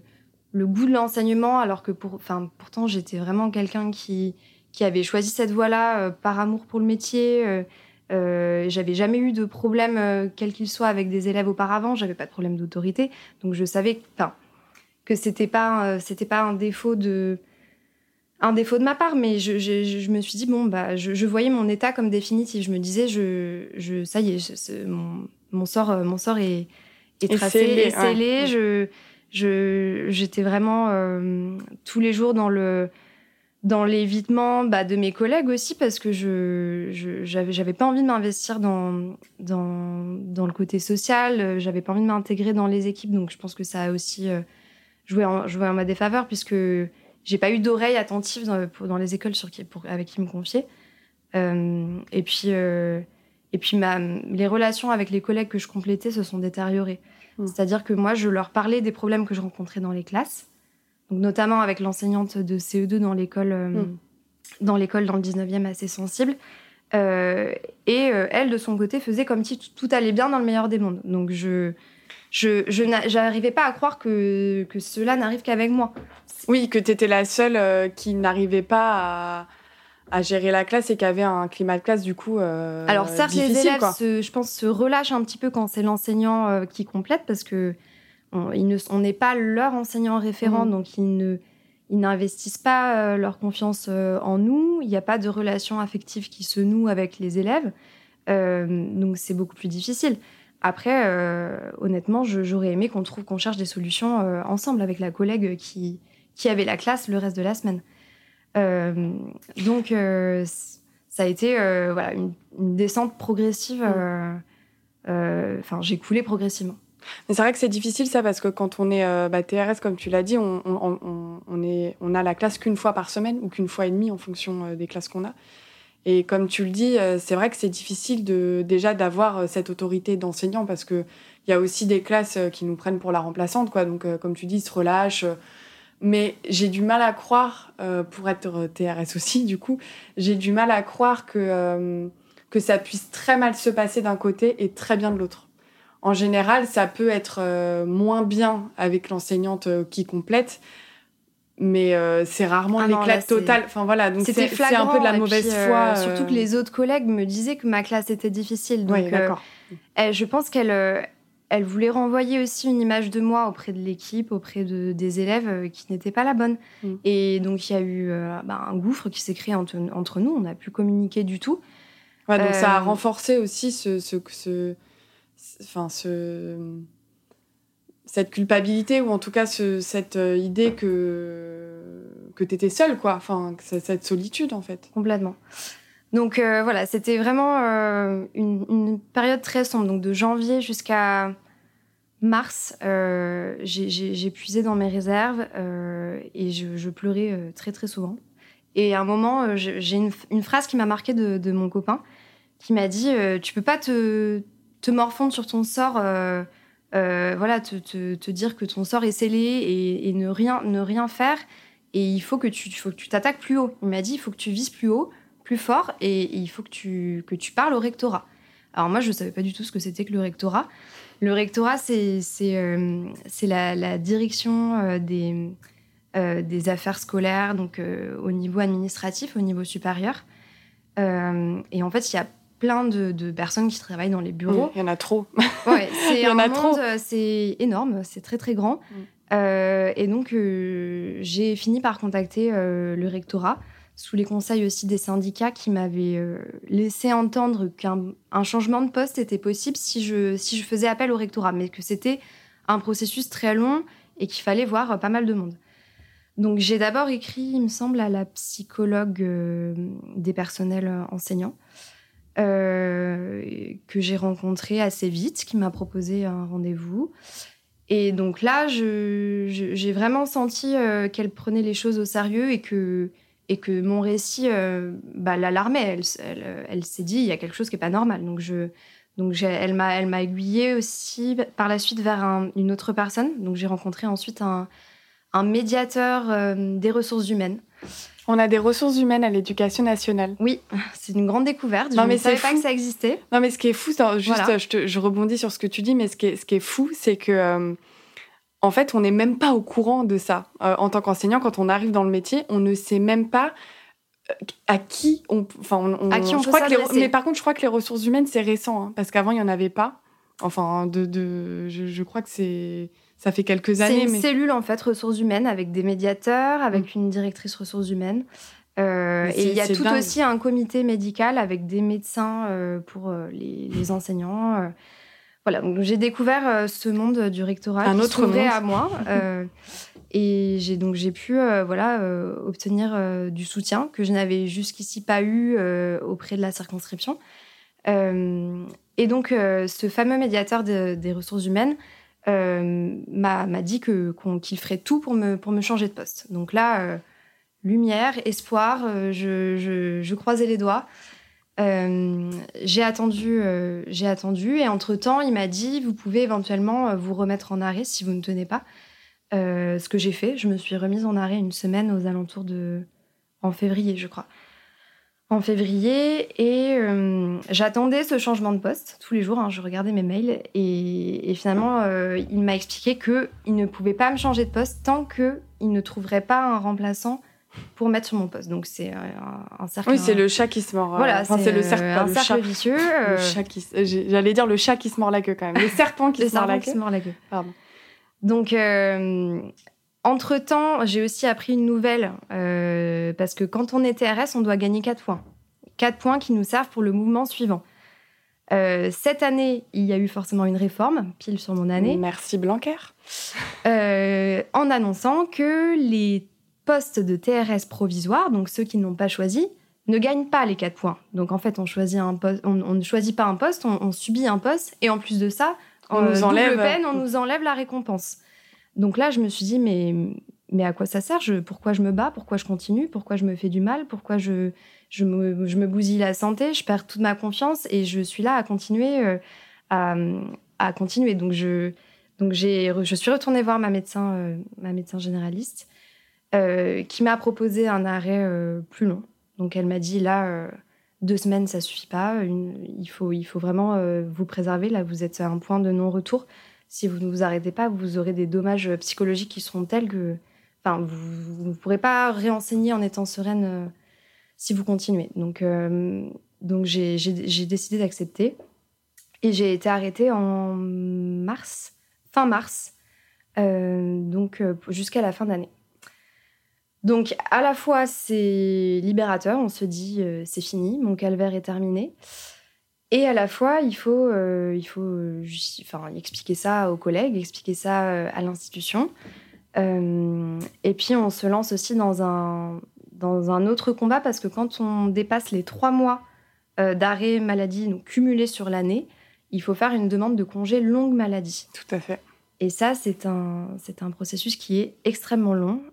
le goût de l'enseignement, alors que pour, enfin, pourtant j'étais vraiment quelqu'un qui, qui avait choisi cette voie-là euh, par amour pour le métier. Euh, euh, j'avais jamais eu de problème, euh, quel qu'il soit, avec des élèves auparavant. J'avais pas de problème d'autorité, donc je savais, enfin, que c'était pas, c'était pas un défaut de, un défaut de ma part, mais je, je, je me suis dit bon bah, je, je, voyais mon état comme définitif. Je me disais je, je ça y est, mon, mon, sort, mon sort est, est tracé, est scellé. Je j'étais vraiment euh, tous les jours dans l'évitement bah, de mes collègues aussi parce que je j'avais pas envie de m'investir dans, le côté social. J'avais pas envie de m'intégrer dans les équipes. Donc je pense que ça a aussi euh, joué en ma défaveur puisque j'ai pas eu d'oreille attentive dans, les écoles avec qui me confier. Euh, et puis les relations avec les collègues que je complétais se sont détériorées Mm. C'est-à-dire que moi, je leur parlais des problèmes que je rencontrais dans les classes, donc notamment avec l'enseignante de CE2 dans l'école, euh, mm. dans l'école dans le 19e assez sensible. Euh, et euh, elle, de son côté, faisait comme si tout allait bien dans le meilleur des mondes. Donc je je, je n'arrivais pas à croire que, que cela n'arrive qu'avec moi. Oui, que tu étais la seule qui n'arrivait pas à à gérer la classe et qui avait un climat de classe du coup euh, Alors certes, les élèves, je pense, se relâchent un petit peu quand c'est l'enseignant euh, qui complète parce que on n'est pas leur enseignant référent, mmh. donc ils ne ils n'investissent pas euh, leur confiance en nous. Il n'y a pas de relation affective qui se noue avec les élèves, donc c'est beaucoup plus difficile. Après, honnêtement, j'aurais aimé qu'on trouve qu'on cherche des solutions ensemble avec la collègue qui qui avait la classe le reste de la semaine. Euh, donc, euh, ça a été euh, voilà, une, descente progressive. Mm. Enfin, j'ai coulé progressivement. Mais c'est vrai que c'est difficile ça parce que quand on est bah, TRS, comme tu l'as dit, on, on, on, est, on a la classe qu'une fois par semaine ou qu'une fois et demie en fonction des classes qu'on a. Et comme tu le dis, c'est vrai que c'est difficile de, déjà d'avoir cette autorité d'enseignant parce qu'il y a aussi des classes qui nous prennent pour la remplaçante. Quoi. Donc, comme tu dis, ils se relâchent. Mais j'ai du mal à croire, euh, pour être TRS aussi, du coup, j'ai du mal à croire que, euh, que ça puisse très mal se passer d'un côté et très bien de l'autre. En général, ça peut être euh, moins bien avec l'enseignante qui complète, mais c'est rarement ah l'éclat total. Enfin voilà, donc c'est un peu de la mauvaise foi. Surtout que les autres collègues me disaient que ma classe était difficile. Donc, je pense qu'elle elle voulait renvoyer aussi une image de moi auprès de l'équipe, auprès de, des élèves euh, qui n'était pas la bonne. Mm. Et donc, il y a eu euh, bah, un gouffre qui s'est créé entre, nous. On n'a plus communiqué du tout. Ouais, donc ça a euh, renforcé aussi ce, ce, ce, enfin, ce, cette culpabilité ou en tout cas ce, cette idée que, que tu étais seule, quoi. Enfin, cette solitude, en fait. Complètement. Donc voilà, c'était vraiment une, une, période très sombre, donc de janvier jusqu'à mars, euh, j'ai puisé dans mes réserves euh, et je, pleurais euh, très très souvent. Et à un moment, j'ai une, phrase qui m'a marquée de, mon copain, qui m'a dit Tu peux pas te, te, morfondre sur ton sort, voilà, te, dire que ton sort est scellé et, ne, rien, ne rien faire. Et il faut que tu t'attaques plus haut. Il m'a dit Il faut que tu vises plus haut, plus fort, et, il faut que tu, que tu parles au rectorat. Alors moi, je ne savais pas du tout ce que c'était que le rectorat. Le rectorat, c'est euh, la, la, direction euh, des, euh, des affaires scolaires, donc au niveau administratif, au niveau supérieur. et en fait, il y a plein de, personnes qui travaillent dans les bureaux. Il y en a trop. Ouais, c'est il y en a trop. C'est énorme, c'est très très grand. Mm. et donc, j'ai fini par contacter le rectorat sous les conseils aussi des syndicats qui m'avaient euh, laissé entendre qu'un changement de poste était possible si je, si je faisais appel au rectorat, mais que c'était un processus très long et qu'il fallait voir euh, pas mal de monde. Donc j'ai d'abord écrit, il me semble, à la psychologue euh, des personnels enseignants, que j'ai rencontré assez vite, qui m'a proposé un rendez-vous. Et donc là, j'ai vraiment senti qu'elle prenait les choses au sérieux et que et que mon récit euh, bah, l'alarmait. Elle, elle, s'est dit, il y a quelque chose qui n'est pas normal. Donc, je, donc elle m'a elle m'a aiguillée aussi par la suite vers une autre personne. Donc, j'ai rencontré ensuite un, un médiateur euh, des ressources humaines. On a des ressources humaines à l'éducation nationale. Oui, c'est une grande découverte. Non, je mais ne savais pas que ça existait. Non, mais ce qui est fou, juste, je, je, rebondis sur ce que tu dis, mais ce qui est, ce qui est fou, c'est que euh, en fait, on n'est même pas au courant de ça. Euh, en tant qu'enseignant, quand on arrive dans le métier, on ne sait même pas euh, à qui on, enfin, on, à qui on je crois que mais par contre, je crois que les ressources humaines c'est récent, hein, parce qu'avant il y en avait pas. Enfin, de, de je, crois que c'est ça fait quelques années. C'est une cellule en fait ressources humaines avec des médiateurs, avec mm. une directrice ressources humaines. Euh, et il y a tout aussi un comité médical avec des médecins pour les, les, enseignants. Voilà, donc j'ai découvert euh, ce monde du rectorat un autre monde à moi. Euh, et j'ai donc j'ai pu euh, voilà obtenir du soutien que je n'avais jusqu'ici pas eu auprès de la circonscription. et donc ce fameux médiateur des ressources humaines m'a dit que qu'il ferait tout pour me pour me changer de poste. Donc là lumière, espoir, je, je, je croisais les doigts. Euh, j'ai attendu, euh, j'ai attendu, et entre temps, il m'a dit vous pouvez éventuellement euh, vous remettre en arrêt si vous ne tenez pas. ce que j'ai fait, je me suis remise en arrêt une semaine aux alentours de en février, je crois. En février, et j'attendais ce changement de poste tous les jours. Hein, je regardais mes mails, et, finalement, il m'a expliqué que il ne pouvait pas me changer de poste tant que il ne trouverait pas un remplaçant pour mettre sur mon poste. Donc c'est un, cercle. Oui, c'est le chat qui se mord. Euh, voilà, c'est le cercle, un le cercle chat, vicieux. Le chat qui, j'allais dire le chat qui se mord la queue quand même. Le serpent qui, se, mord la queue. se mord la queue. Pardon. Donc euh, entre temps, j'ai aussi appris une nouvelle euh, parce que quand on est TRS, on doit gagner 4 points. 4 points qui nous servent pour le mouvement suivant. cette année, il y a eu forcément une réforme, pile sur mon année. Merci Blanquer. en annonçant que les postes de TRS provisoire, donc ceux qui n'ont pas choisi, ne gagnent pas les 4 points. Donc en fait, on, choisit un poste, on, ne choisit pas un poste, on, subit un poste, et en plus de ça, on nous enlève peine, on nous enlève la récompense. Donc là, je me suis dit, mais, mais à quoi ça sert? Pourquoi je me bats? Pourquoi je continue? Pourquoi je me fais du mal? Pourquoi je, je, me, je me bousille la santé? Je perds toute ma confiance et je suis là à continuer. Euh, à, à, continuer. Donc je, donc j'ai, je suis retournée voir ma médecin, euh, ma médecin généraliste euh, qui m'a proposé un arrêt euh, plus long. Donc elle m'a dit là, euh, deux semaines, ça suffit pas. il, faut, il faut vraiment vous préserver. Là, vous êtes à un point de non-retour. Si vous ne vous arrêtez pas, vous aurez des dommages psychologiques qui seront tels que vous ne pourrez pas réenseigner en étant sereine si vous continuez. Donc, donc j'ai décidé d'accepter. Et j'ai été arrêtée en mars, fin mars, donc jusqu'à la fin d'année. Donc à la fois c'est libérateur, on se dit euh, c'est fini, mon calvaire est terminé. Et à la fois, il faut, euh, il faut enfin, expliquer ça aux collègues, expliquer ça euh, à l'institution. et puis, on se lance aussi dans un, dans un autre combat parce que quand on dépasse les trois mois d'arrêt maladie donc cumulés sur l'année, il faut faire une demande de congé longue maladie. Tout à fait. Et ça, c'est un, c'est un processus qui est extrêmement long.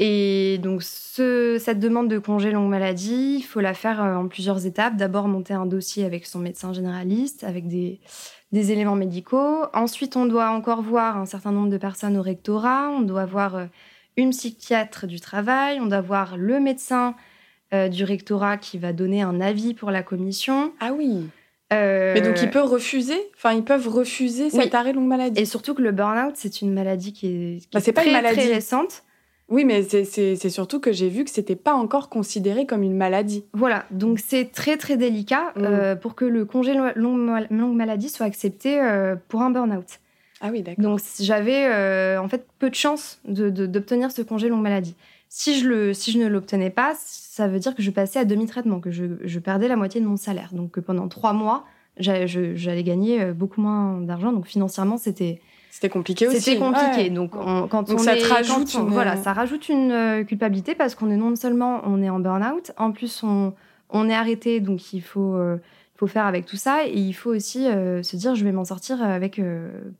Et donc, cette demande de congé longue maladie, il faut la faire euh, en plusieurs étapes. D'abord, monter un dossier avec son médecin généraliste, avec des, éléments médicaux. Ensuite, on doit encore voir un certain nombre de personnes au rectorat. On doit voir euh, une psychiatre du travail. On doit voir le médecin euh, du rectorat qui va donner un avis pour la commission. Ah oui. Mais donc ils peuvent refuser, enfin ils peuvent refuser cet arrêt longue maladie. Et surtout que le burn-out c'est une maladie qui est, bah, pas une maladie. très récente. Oui, mais c'est surtout que j'ai vu que c'était pas encore considéré comme une maladie. Voilà, donc c'est très très délicat mm. euh, pour que le congé longue, longue maladie soit accepté euh, pour un burn-out. Ah oui, d'accord. Donc j'avais euh, en fait peu de chance d'obtenir de, ce congé longue maladie. Si je, le, si je ne l'obtenais pas, ça veut dire que je passais à demi-traitement, que je, je, perdais la moitié de mon salaire. Donc que pendant trois mois, j'allais gagner beaucoup moins d'argent. Donc financièrement, c'était c'était compliqué aussi. C'était compliqué. Donc, quand on ça rajoute une... voilà, ça rajoute une euh, culpabilité parce qu'on est non seulement on est en burn-out, en plus on, on est arrêté, donc il faut, euh, faut faire avec tout ça et il faut aussi euh, se dire je vais m'en sortir avec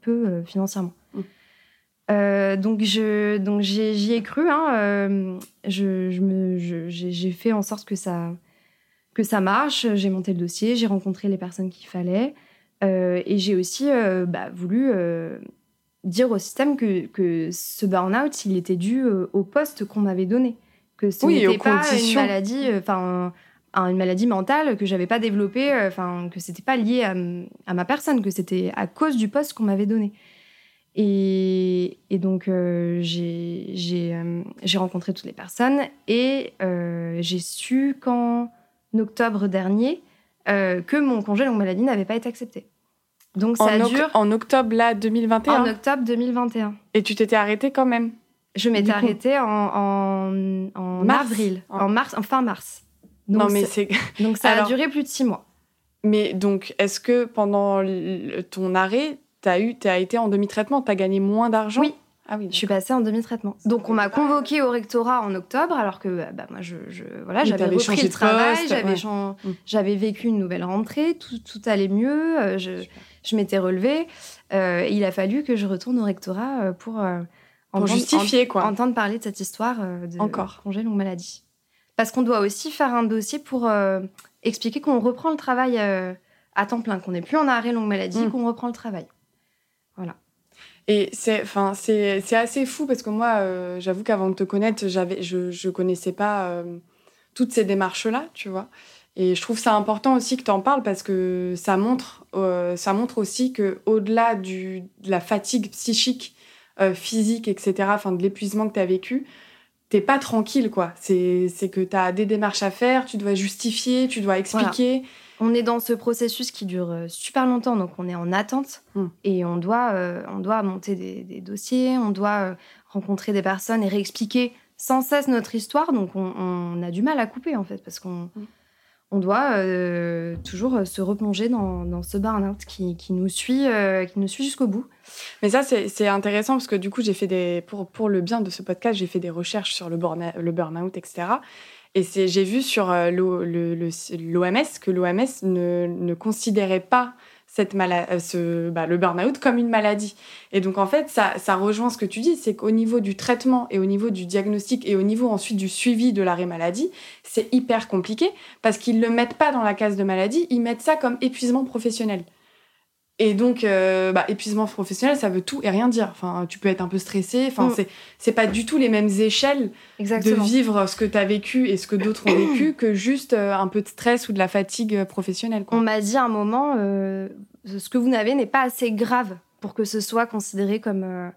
peu financièrement. Mm. donc je donc j'y ai, cru. Hein, je, je me j'ai fait en sorte que ça que ça marche. J'ai monté le dossier, j'ai rencontré les personnes qu'il fallait. et j'ai aussi bah, voulu dire au système que, que ce burn-out, il était dû euh, au poste qu'on m'avait donné. Que ce n'était pas une maladie, euh, enfin, une maladie mentale que j'avais pas développée, euh, enfin, que c'était pas lié à, à, ma personne, que c'était à cause du poste qu'on m'avait donné. Et, et donc, j'ai rencontré toutes les personnes et j'ai su qu'en octobre dernier, que mon congé longue maladie n'avait pas été accepté. Donc ça en dure. En octobre là 2021. En octobre 2021. Et tu t'étais arrêtée quand même? Je m'étais arrêtée en, en, en avril, en mars, en fin mars. Donc non mais c'est. Donc ça a duré plus de six mois. Mais donc est-ce que pendant ton arrêt, t'as eu, as été en demi-traitement, t'as gagné moins d'argent Oui. Ah oui, je suis passée en demi-traitement. Donc on m'a convoquée au rectorat en octobre, alors que bah, moi je, je voilà j'avais repris le travail, mm. j'avais vécu une nouvelle rentrée, tout, tout allait mieux. Euh, je, je m'étais relevée. Euh, il a fallu que je retourne au rectorat euh, pour, euh, pour justifier, quoi. Entendre parler de cette histoire de Encore. congé longue maladie. Parce qu'on doit aussi faire un dossier pour expliquer qu'on reprend le travail à temps plein, qu'on n'est plus en arrêt longue maladie, mm. qu'on reprend le travail. Et c'est, enfin, c'est, c'est assez fou parce que moi, j'avoue qu'avant de te connaître, j'avais, je, je connaissais pas toutes ces démarches-là, tu vois. Et je trouve ça important aussi que tu en parles parce que ça montre, euh, ça montre aussi que au-delà de la fatigue psychique, euh, physique, etc., enfin de l'épuisement que tu as vécu, t'es pas tranquille, quoi. C'est que tu as des démarches à faire, tu dois justifier, tu dois expliquer. On est dans ce processus qui dure euh, super longtemps, donc on est en attente hmm. et on doit, on doit monter des, dossiers, on doit rencontrer des personnes et réexpliquer sans cesse notre histoire. Donc on, on, a du mal à couper, en fait, parce qu'on. Hmm on doit euh, toujours euh, se replonger dans, ce burn-out qui, nous suit, euh, qui nous suit jusqu'au bout. Mais ça, c'est intéressant parce que du coup, j'ai fait des, pour, pour le bien de ce podcast, j'ai fait des recherches sur le burn-out, etc. Et j'ai vu sur l'OMS que l'OMS ne, considérait pas euh, ce, bah, le burn-out comme une maladie. Et donc, en fait, ça, ça rejoint ce que tu dis, c'est qu'au niveau du traitement et au niveau du diagnostic et au niveau ensuite du suivi de l'arrêt maladie, c'est hyper compliqué parce qu'ils ne le mettent pas dans la case de maladie, ils mettent ça comme épuisement professionnel. Et donc, euh, bah, épuisement professionnel, ça veut tout et rien dire. Enfin, tu peux être un peu stressé. Enfin, mm. c'est c'est pas du tout les mêmes échelles de vivre ce que tu as vécu et ce que d'autres ont vécu que juste euh, un peu de stress ou de la fatigue euh, professionnelle. On m'a dit à un moment, ce que vous n'avez n'est pas assez grave pour que ce soit considéré comme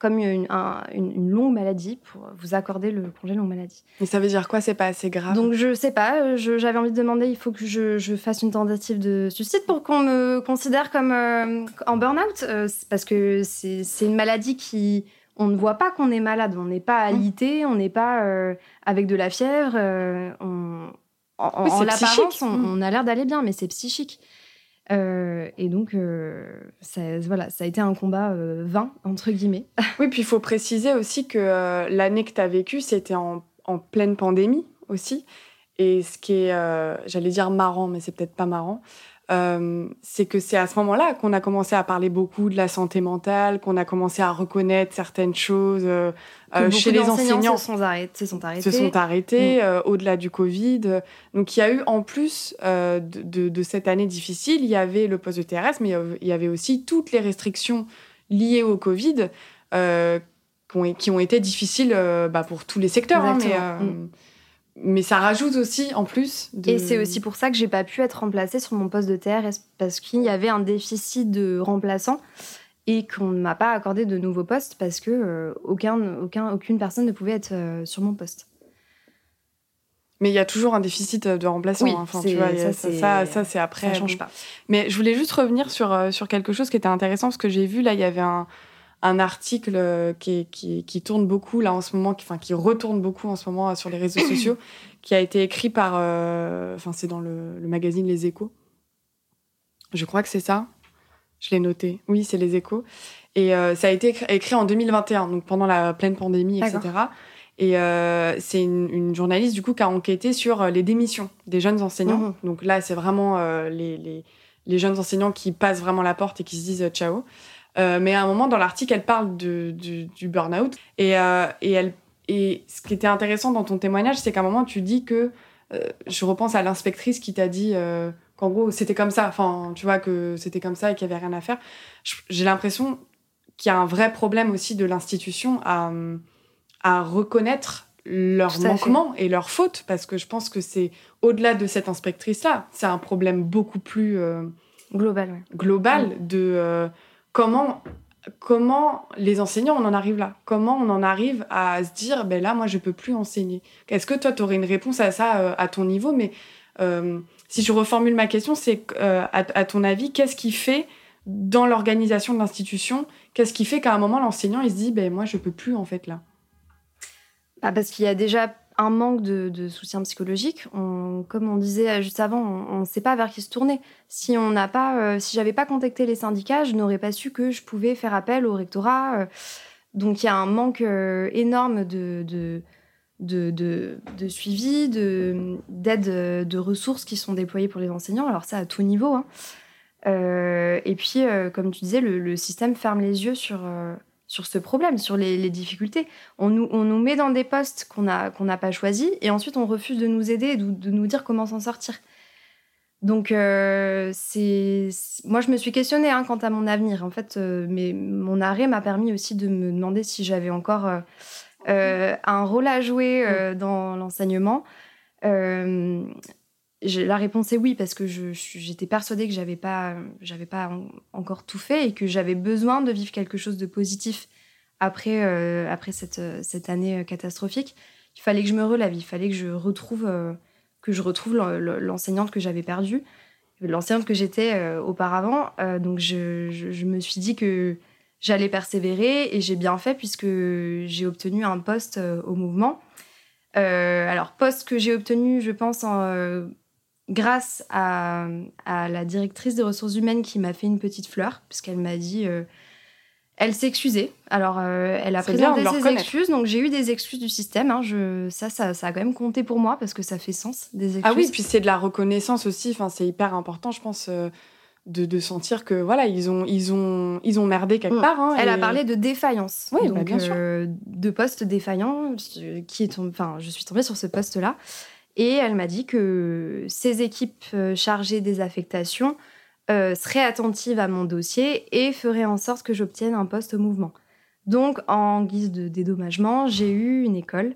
comme une, une, longue maladie pour vous accorder le congé longue maladie. Mais ça veut dire quoi? C'est pas assez grave? Donc je sais pas. Euh, j'avais envie de demander, il faut que je, je, fasse une tentative de suicide pour qu'on me considère comme euh, en burn-out, euh, parce que c'est une maladie qui on ne voit pas qu'on est malade, on n'est pas alité, on n'est pas avec de la fièvre. on, en, en l'apparence, on, mm. on, a l'air d'aller bien, mais c'est psychique. Euh, et donc, euh, ça, voilà, ça a été un combat euh, vain, entre guillemets. oui, puis il faut préciser aussi que l'année que tu as vécue, c'était en, en, pleine pandémie aussi. Et ce qui est, j'allais dire marrant, mais c'est peut-être pas marrant, euh, c'est que c'est à ce moment-là qu'on a commencé à parler beaucoup de la santé mentale, qu'on a commencé à reconnaître certaines choses euh, euh chez les enseignants. Se sont arrêtés. Se sont arrêtés, se sont arrêtés mm. euh, au-delà du Covid. Donc il y a eu en plus de, de, de, cette année difficile, il y avait le poste de TRS, mais il y avait aussi toutes les restrictions liées au Covid qui ont, qui, ont, été difficiles bah, pour tous les secteurs. Hein, mais, mais ça rajoute aussi en plus. De... Et c'est aussi pour ça que j'ai pas pu être remplacée sur mon poste de TRS parce qu'il y avait un déficit de remplaçants et qu'on ne m'a pas accordé de nouveaux postes parce que euh, aucun, aucun, aucune personne ne pouvait être euh, sur mon poste. Mais il y a toujours un déficit de remplaçants. Oui, hein. enfin, tu vois, ça, ça, c'est après. Ça change pas. Mais je voulais juste revenir sur, euh, sur quelque chose qui était intéressant parce que j'ai vu là, il y avait un, un article euh, qui, qui, qui, tourne beaucoup là en ce moment, qui, enfin, qui retourne beaucoup en ce moment euh, sur les réseaux sociaux, qui a été écrit par. Enfin, c'est dans le, le, magazine Les Échos. Je crois que c'est ça. Je l'ai noté. Oui, c'est Les Échos. Et ça a été écrit en 2021, donc pendant la pleine pandémie, etc. Et euh, c'est une, une, journaliste du coup qui a enquêté sur euh, les démissions des jeunes enseignants. Mmh. Donc là, c'est vraiment euh, les, les, les, jeunes enseignants qui passent vraiment la porte et qui se disent euh, ciao. Euh, mais à un moment dans l'article, elle parle de, du, du burn-out. Et, et, elle, et ce qui était intéressant dans ton témoignage, c'est qu'à un moment tu dis que je repense à l'inspectrice qui t'a dit qu'en gros c'était comme ça, enfin tu vois que c'était comme ça et qu'il y avait rien à faire. J'ai l'impression qu'il y a un vrai problème aussi de l'institution à à reconnaître leurs manquements et leurs fautes, parce que je pense que c'est au-delà de cette inspectrice-là, c'est un problème beaucoup plus euh, global, global de euh, comment comment les enseignants on en arrive là, comment on en arrive à se dire ben là moi je peux plus enseigner? Est-ce que toi tu aurais une réponse à ça euh, à ton niveau, mais si je reformule ma question, c'est à, à ton avis qu'est-ce qui fait dans l'organisation de l'institution, qu'est-ce qui fait qu'à un moment l'enseignant il se dit ben moi je peux plus en fait là? Bah, parce qu'il y a déjà un manque de, soutien psychologique. Comme on disait juste avant, on ne sait pas vers qui se tourner. Si on n'a pas, euh, j'avais pas contacté les syndicats, je n'aurais pas su que je pouvais faire appel au rectorat. Euh. donc il y a un manque euh, énorme de, suivi, d'aide, de, ressources qui sont déployées pour les enseignants. Alors ça à tout niveau. Hein. et puis, comme tu disais, le, système ferme les yeux sur sur ce problème, sur les, difficultés. On nous, on nous met dans des postes qu'on n'a pas choisis et ensuite on refuse de nous aider, de, de nous dire comment s'en sortir. Donc, euh, c'est moi, je me suis questionnée hein, quant à mon avenir. En fait, euh, mais mon arrêt m'a permis aussi de me demander si j'avais encore euh, un rôle à jouer dans l'enseignement. La réponse est oui parce que j'étais persuadée que j'avais pas j'avais pas encore tout fait et que j'avais besoin de vivre quelque chose de positif après euh, après cette cette année catastrophique. Il fallait que je me relève il fallait que je retrouve euh, que je retrouve l'enseignante que j'avais perdue l'enseignante que j'étais euh, auparavant. Donc je, je, je, me suis dit que j'allais persévérer et j'ai bien fait puisque j'ai obtenu un poste au mouvement. Alors poste que j'ai obtenu je pense en grâce à, la directrice des ressources humaines qui m'a fait une petite fleur, puisqu'elle m'a dit. Euh, elle s'est excusée. Alors, euh, elle a présenté ses excuses. Donc, j'ai eu des excuses du système. Hein. Je, ça, ça, ça, a quand même compté pour moi parce que ça fait sens, des excuses. Ah oui, puis c'est de la reconnaissance aussi. Enfin, c'est hyper important, je pense. Euh, de, sentir que voilà ils ont ils ont ils ont merdé quelque mm. part hein, elle a parlé de défaillance oui bah, donc, bien sûr de poste défaillant qui est enfin je suis tombée sur ce poste là et elle m'a dit que ces équipes euh, chargées des affectations euh, seraient attentives à mon dossier et feraient en sorte que j'obtienne un poste au mouvement. Donc, en guise de dédommagement, j'ai eu une école.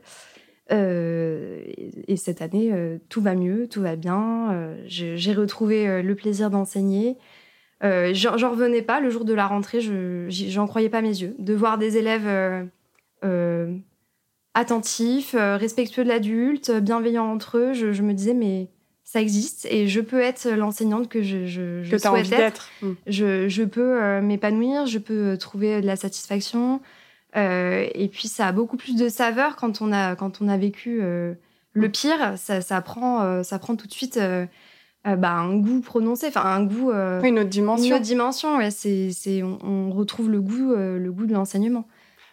Euh, et cette année, tout va mieux, tout va bien. j'ai retrouvé le plaisir d'enseigner. j'en revenais pas le jour de la rentrée, j'en croyais pas mes yeux. De voir des élèves attentifs, euh, respectueux de l'adulte, bienveillants entre eux. Je, me disais, mais ça existe et je peux être l'enseignante que je, je, souhaite être. Hmm. Je, peux euh, m'épanouir, je peux euh, trouver de la satisfaction. et puis, ça a beaucoup plus de saveur quand on a, quand on a vécu le hmm. pire. Ça, ça, prend, ça prend tout de suite bah, un goût prononcé, enfin un goût. une autre dimension. Une autre dimension, ouais. C'est, on, on, retrouve le goût, le goût de l'enseignement.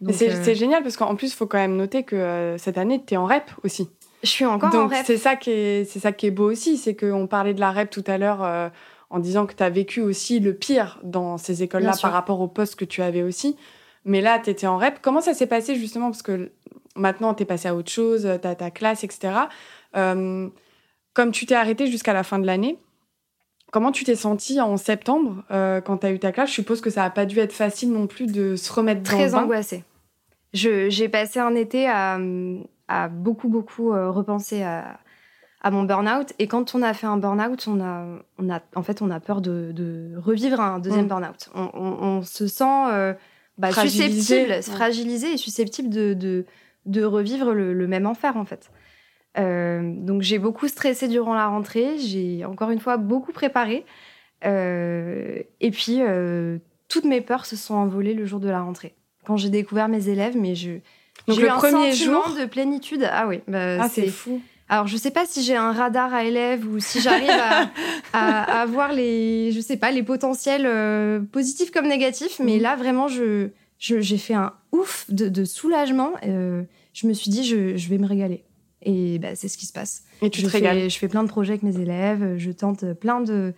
Euh, c'est génial parce qu'en plus, il faut quand même noter que euh, cette année, tu es en REP aussi. Je suis encore en REP. C'est ça, qui est, ça qui est beau aussi, c'est qu'on parlait de la REP tout à l'heure euh, en disant que tu as vécu aussi le pire dans ces écoles-là par rapport au poste que tu avais aussi. Mais là, tu étais en REP. Comment ça s'est passé justement? Parce que maintenant, tu es passé à autre chose, tu as ta classe, etc. comme tu t'es arrêté jusqu'à la fin de l'année, Comment tu t'es sentie en septembre quand tu as eu ta classe? Je suppose que ça n'a pas dû être facile non plus de se remettre Très dans angoissée. J'ai passé un été à, à beaucoup, beaucoup repenser à, à mon burn-out. Et quand on a fait un burn-out, on a, on a, en fait, on a peur de, de revivre un deuxième mm. burn-out. On, on, se sent bah, susceptible, fragilisé et susceptible de, de, de revivre le, le, même enfer, en fait. donc j'ai beaucoup stressé durant la rentrée. J'ai encore une fois beaucoup préparé. et puis toutes mes peurs se sont envolées le jour de la rentrée. Quand j'ai découvert mes élèves, mais je. Donc le premier jour de plénitude. Ah oui, bah, ah, c'est fou. Alors, je sais pas si j'ai un radar à élèves ou si j'arrive à, à, voir les, je sais pas, les potentiels euh, positifs comme négatifs, mais mhm. là, vraiment, je, j'ai fait un ouf de, soulagement. Euh, je me suis dit, je, je vais me régaler. Et bah, c'est ce qui se passe. Et tu je te régales. Je fais plein de projets avec mes élèves, je tente plein de,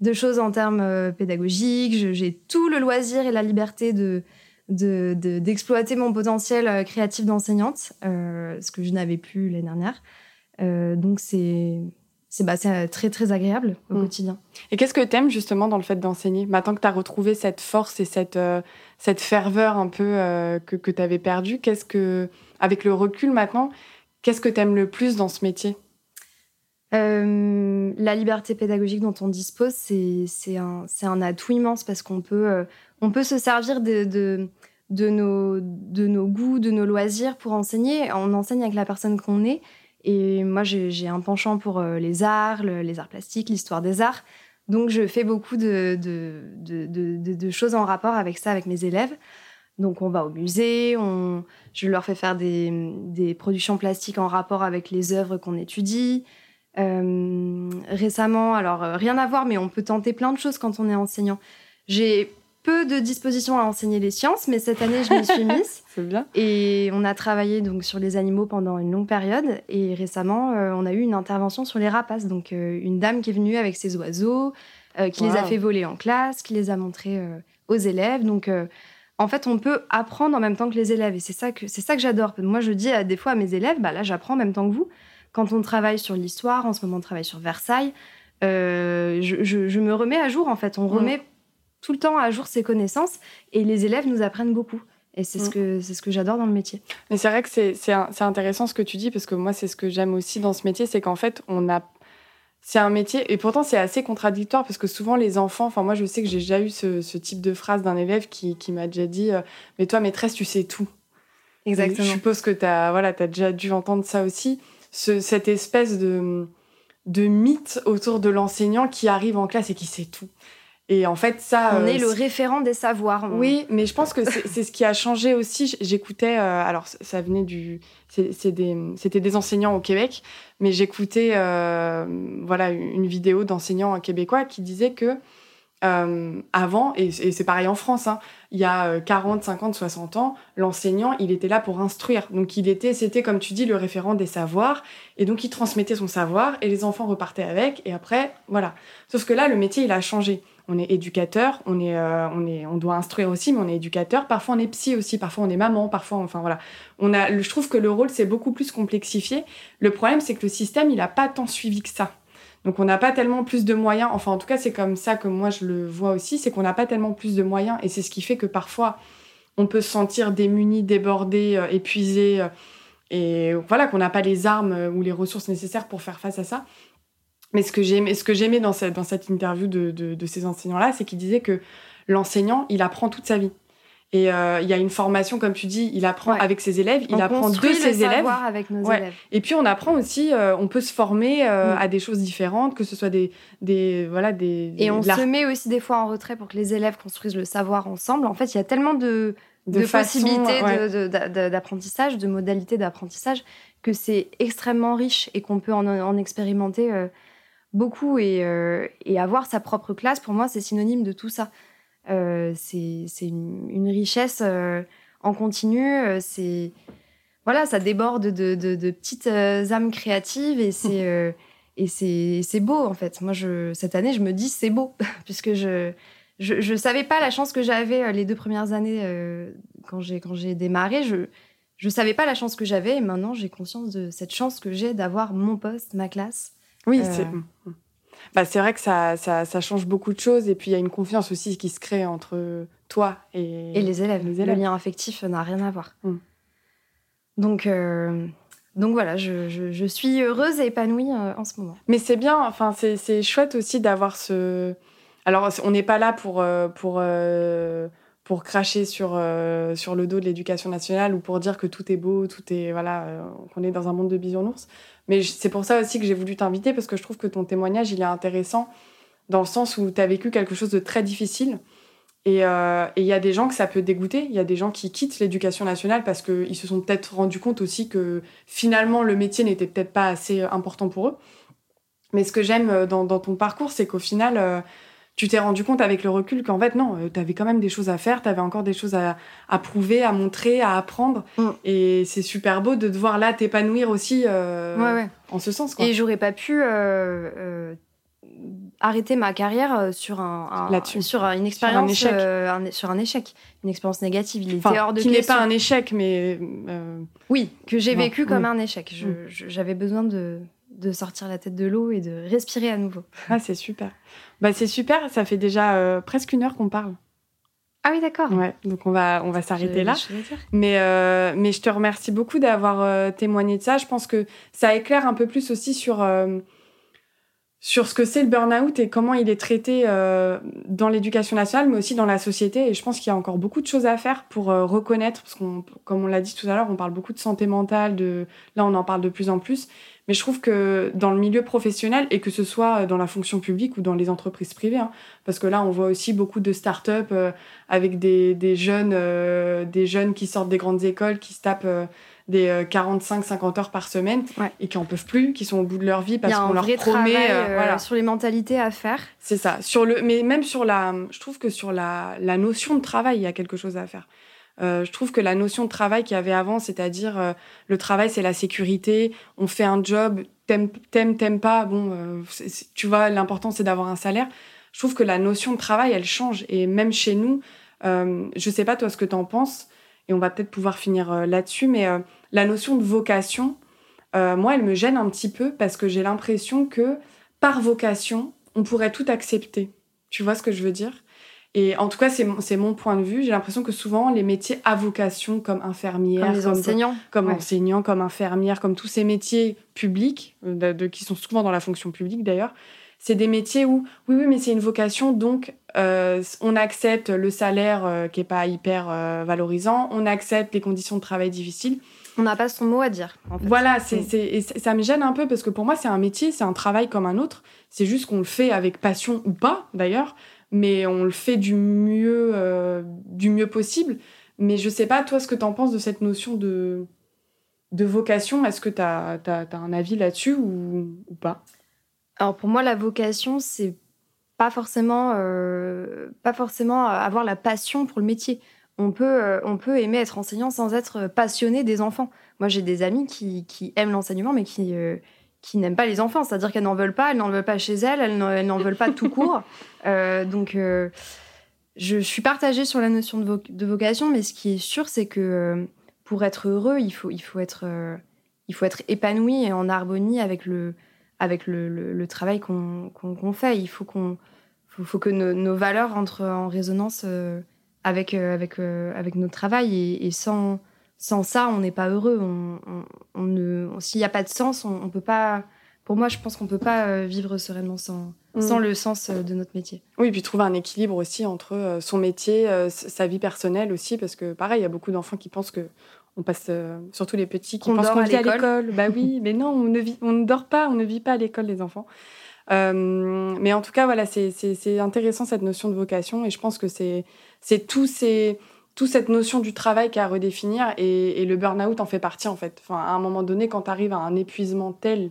de choses en termes euh, pédagogiques. J'ai tout le loisir et la liberté de d'exploiter mon potentiel euh, créatif d'enseignante, euh, ce que je n'avais plus l'année dernière. donc c'est c'est bah, très très agréable au mm. quotidien. Et qu'est-ce que tu aimes justement dans le fait d'enseigner? Maintenant que tu as retrouvé cette force et cette, cette ferveur un peu que, que tu avais perdue, qu'est-ce que, avec le recul maintenant, qu'est-ce que tu aimes le plus dans ce métier? Euh, la liberté pédagogique dont on dispose, c'est un, un, atout immense parce qu'on peut, euh, on peut se servir de, nos, goûts, de nos loisirs pour enseigner. On enseigne avec la personne qu'on est. Et moi, j'ai un penchant pour euh, les arts, les arts plastiques, l'histoire des arts. Donc, je fais beaucoup de, choses en rapport avec ça, avec mes élèves. Donc, on va au musée, je leur fais faire des, des productions plastiques en rapport avec les œuvres qu'on étudie. Euh, récemment, alors euh, rien à voir, mais on peut tenter plein de choses quand on est enseignant. J'ai peu de dispositions à enseigner les sciences, mais cette année, je m'y suis mise. C'est bien. Et on a travaillé donc sur les animaux pendant une longue période. Et récemment, euh, on a eu une intervention sur les rapaces. Donc, une dame qui est venue avec ses oiseaux, qui les a fait voler en classe, qui les a montrés aux élèves. Donc, en fait, on peut apprendre en même temps que les élèves. Et c'est ça que, c'est ça que j'adore. Moi, je dis à, des fois à mes élèves, bah là, j'apprends en même temps que vous. Quand on travaille sur l'histoire, en ce moment on travaille sur Versailles, euh, je, me remets à jour en fait. On mm. remet tout le temps à jour ses connaissances et les élèves nous apprennent beaucoup. Et c'est ce mm. que ce que j'adore dans le métier. Mais c'est vrai que c'est intéressant ce que tu dis parce que moi c'est ce que j'aime aussi dans ce métier, c'est qu'en fait on a c'est un métier et pourtant c'est assez contradictoire parce que souvent les enfants, enfin moi je sais que j'ai déjà eu ce, type de phrase d'un élève qui, m'a déjà dit euh, mais toi maîtresse tu sais tout. Exactement. je suppose que tu as voilà as déjà dû entendre ça aussi cette espèce de, de mythe autour de l'enseignant qui arrive en classe et qui sait tout. Et en fait, ça. On est euh, le référent des savoirs. Oui, mais je pense que c'est ce qui a changé aussi. J'écoutais, euh, alors ça venait du. C'était des, des, enseignants au Québec, mais j'écoutais euh, voilà, une vidéo d'enseignants québécois qui disait que euh, avant, et, c'est pareil en France, hein, il y a 40, 50, 60 ans, l'enseignant, il était là pour instruire. Donc il était, c'était comme tu dis, le référent des savoirs, et donc il transmettait son savoir, et les enfants repartaient avec, et après, voilà. Sauf que là, le métier, il a changé. On est éducateur, on est, euh, on est, on doit instruire aussi, mais on est éducateur. Parfois, on est psy aussi, parfois on est maman, parfois, enfin voilà. On a, je trouve que le rôle c'est beaucoup plus complexifié. Le problème, c'est que le système, il a pas tant suivi que ça. Donc on n'a pas tellement plus de moyens, enfin en tout cas c'est comme ça que moi je le vois aussi, c'est qu'on n'a pas tellement plus de moyens et c'est ce qui fait que parfois on peut se sentir démuni, débordé, euh, épuisé euh, et voilà qu'on n'a pas les armes ou les ressources nécessaires pour faire face à ça. Mais ce que j'aimais, ce que j'aimais dans cette, dans cette interview de, de ces enseignants-là, c'est qu'ils disaient que l'enseignant, il apprend toute sa vie. Et euh, il y a une formation, comme tu dis, il apprend avec ses élèves, il apprend de ses élèves. avec nos élèves. Et puis on apprend aussi, euh, on peut se former euh, mm. à des choses différentes, que ce soit des, des voilà des. Et on se met aussi des fois en retrait pour que les élèves construisent le savoir ensemble. En fait, il y a tellement de, de, de possibilités d'apprentissage, de, modalités d'apprentissage, que c'est extrêmement riche et qu'on peut en, en expérimenter beaucoup et, et avoir sa propre classe. Pour moi, c'est synonyme de tout ça. Euh, c'est une, richesse euh, en continu. Euh, c'est voilà, ça déborde de, de, petites âmes créatives et c'est et c'est beau en fait. Moi, je, cette année, je me dis c'est beau puisque je je ne savais pas la chance que j'avais les deux premières années quand j'ai quand j'ai démarré. Je je savais pas la chance que j'avais et maintenant j'ai conscience de cette chance que j'ai d'avoir mon poste, ma classe. Oui, c'est bah, c'est vrai que ça, ça, ça, change beaucoup de choses. Et puis, il y a une confiance aussi qui se crée entre toi et, et les, élèves. les élèves. Le lien affectif n'a rien à voir. Mm. Donc, euh, donc voilà, je, suis heureuse et épanouie en ce moment. Mais c'est bien, enfin, c'est chouette aussi d'avoir ce. Alors, on n'est pas là pour, pour, pour cracher sur, sur le dos de l'éducation nationale ou pour dire que tout est beau, tout est. Voilà, qu'on est dans un monde de bisounours. Mais c'est pour ça aussi que j'ai voulu t'inviter parce que je trouve que ton témoignage, il est intéressant dans le sens où tu as vécu quelque chose de très difficile. Euh, et il y a des gens que ça peut dégoûter. Il y a des gens qui quittent l'éducation nationale parce qu'ils se sont peut-être rendus compte aussi que finalement le métier n'était peut-être pas assez important pour eux. Mais ce que j'aime euh, dans, ton parcours, c'est qu'au final, euh, tu t'es rendu compte avec le recul qu'en fait, non, tu avais quand même des choses à faire, tu avais encore des choses à, prouver, à montrer, à apprendre. Mm. Et c'est super beau de te voir là t'épanouir aussi en ce sens. Et j'aurais pas pu arrêter ma carrière euh, sur un, sur une expérience échec. Euh, sur un échec une expérience négative il était hors de qui n'est pas un échec mais euh, oui que j'ai vécu comme un échec mm. j'avais besoin de, de sortir la tête de l'eau et de respirer à nouveau ah c'est super bah c'est super ça fait déjà presque une heure qu'on parle ah oui, d'accord. Ouais, donc on va, on va s'arrêter là. Mais, mais je te remercie beaucoup d'avoir témoigné de ça. Je pense que ça éclaire un peu plus aussi sur sur ce que c'est le burn-out et comment il est traité euh, dans l'éducation nationale, mais aussi dans la société. Et je pense qu'il y a encore beaucoup de choses à faire pour euh, reconnaître, parce qu'on, comme on l'a dit tout à l'heure, on parle beaucoup de santé mentale, de là on en parle de plus en plus. Mais je trouve que dans le milieu professionnel, et que ce soit dans la fonction publique ou dans les entreprises privées, hein, parce que là on voit aussi beaucoup de start-up euh, avec des, des jeunes, des jeunes qui sortent des grandes écoles, qui se tapent des 45-50 euh, heures par semaine et qui en peuvent plus, qui sont au bout de leur vie parce qu'on leur promet euh, euh, voilà. sur les mentalités à faire. C'est ça. Sur le, mais même sur la, je trouve que sur la, la notion de travail, il y a quelque chose à faire. je trouve que la notion de travail qu'il y avait avant, c'est-à-dire le travail, c'est la sécurité, on fait un job, t'aimes, t'aimes, t'aimes pas, bon, tu vois, l'important c'est d'avoir un salaire. Je trouve que la notion de travail, elle change. Et même chez nous, je sais pas toi ce que t'en penses, et on va peut-être pouvoir finir euh, là-dessus, mais euh, la notion de vocation, euh, moi, elle me gêne un petit peu parce que j'ai l'impression que par vocation, on pourrait tout accepter. Tu vois ce que je veux dire? Et en tout cas, c'est mon, mon point de vue. J'ai l'impression que souvent, les métiers à vocation, comme infirmière, comme, enseignants, comme enseignants, comme infirmière, comme tous ces métiers publics, de, qui sont souvent dans la fonction publique d'ailleurs, c'est des métiers où, oui, oui, mais c'est une vocation, donc euh, on accepte le salaire euh, qui est pas hyper euh, valorisant, on accepte les conditions de travail difficiles. On n'a pas son mot à dire. Voilà, c'est, mm. ça me gêne un peu parce que pour moi, c'est un métier, c'est un travail comme un autre. C'est juste qu'on le fait avec passion ou pas, d'ailleurs, mais on le fait du mieux, du mieux possible. Mais je sais pas, toi, ce que tu en penses de cette notion de, de vocation? Est-ce que tu as, un avis là-dessus ou, ou pas? Alors pour moi, la vocation, c'est pas forcément, euh, pas forcément avoir la passion pour le métier. On peut, euh, on peut aimer être enseignant sans être passionné des enfants. Moi, j'ai des amis qui, qui aiment l'enseignement, mais qui, euh, qui n'aiment pas les enfants. C'est-à-dire qu'elles n'en veulent pas, elles n'en veulent pas chez elles, elles n'en veulent pas tout court. donc, je, suis partagée sur la notion de, de, vocation, mais ce qui est sûr, c'est que pour être heureux, il faut, il faut, être, il faut être épanoui et en harmonie avec le, avec le, travail qu'on fait. Il faut, qu'on faut, que nos, valeurs entrent en résonance euh, avec, euh, avec, euh, avec notre travail. Et, sans, sans ça, on n'est pas heureux. On, on, S'il n'y a pas de sens, on, peut pas. Pour moi, je pense qu'on ne peut pas vivre sereinement sans, mm. sans le sens de notre métier. Oui, et puis trouver un équilibre aussi entre son métier, sa vie personnelle aussi, parce que pareil, il y a beaucoup d'enfants qui pensent que on passe euh, surtout les petits qui pensent qu'on vit à l'école. Bah oui, mais non, on ne, vit, on ne dort pas, on ne vit pas à l'école, les enfants. Euh, mais en tout cas, voilà, c'est intéressant cette notion de vocation et je pense que c'est tout ces toute cette notion du travail qui a à redéfinir et, le burn-out en fait partie en fait. Enfin, à un moment donné, quand tu arrives à un épuisement tel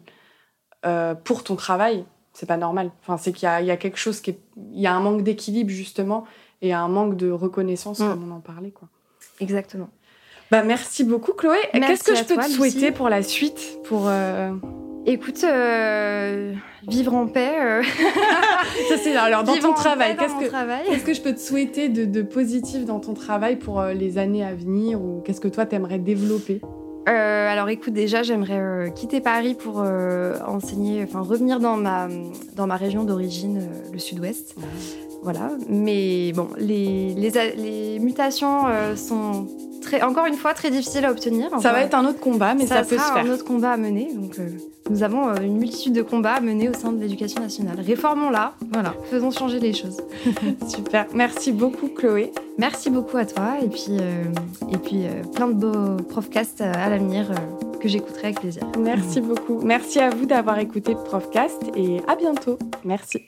euh, pour ton travail, c'est pas normal. Enfin, c'est qu'il y, y, a quelque chose qui est, il y a un manque d'équilibre justement et un manque de reconnaissance mm. comme on en parlait quoi. Exactement. Bah, merci beaucoup, Chloé. Qu'est-ce que je peux te souhaiter pour la suite pour, euh, Écoute, euh, vivre en paix. Euh. Ça, c'est alors dans ton travail. Qu'est-ce que, que je peux te souhaiter de, positif dans ton travail pour les années à venir ou qu'est-ce que toi t'aimerais développer? Alors écoute, déjà j'aimerais quitter Paris pour enseigner, enfin revenir dans ma, dans ma région d'origine, le sud-ouest. Voilà, mais bon, les, les, les mutations sont très, encore une fois, très difficile à obtenir. ça va être un autre combat, mais ça, peut se faire. un autre combat à mener. Donc, nous avons une multitude de combats à mener au sein de l'éducation nationale. Réformons-la, voilà, faisons changer les choses. Super. Merci beaucoup, Chloé. Merci beaucoup à toi et puis, et puis plein de beaux profcasts à l'avenir que j'écouterai avec plaisir. Merci beaucoup. Merci à vous d'avoir écouté Profcast et à bientôt. Merci.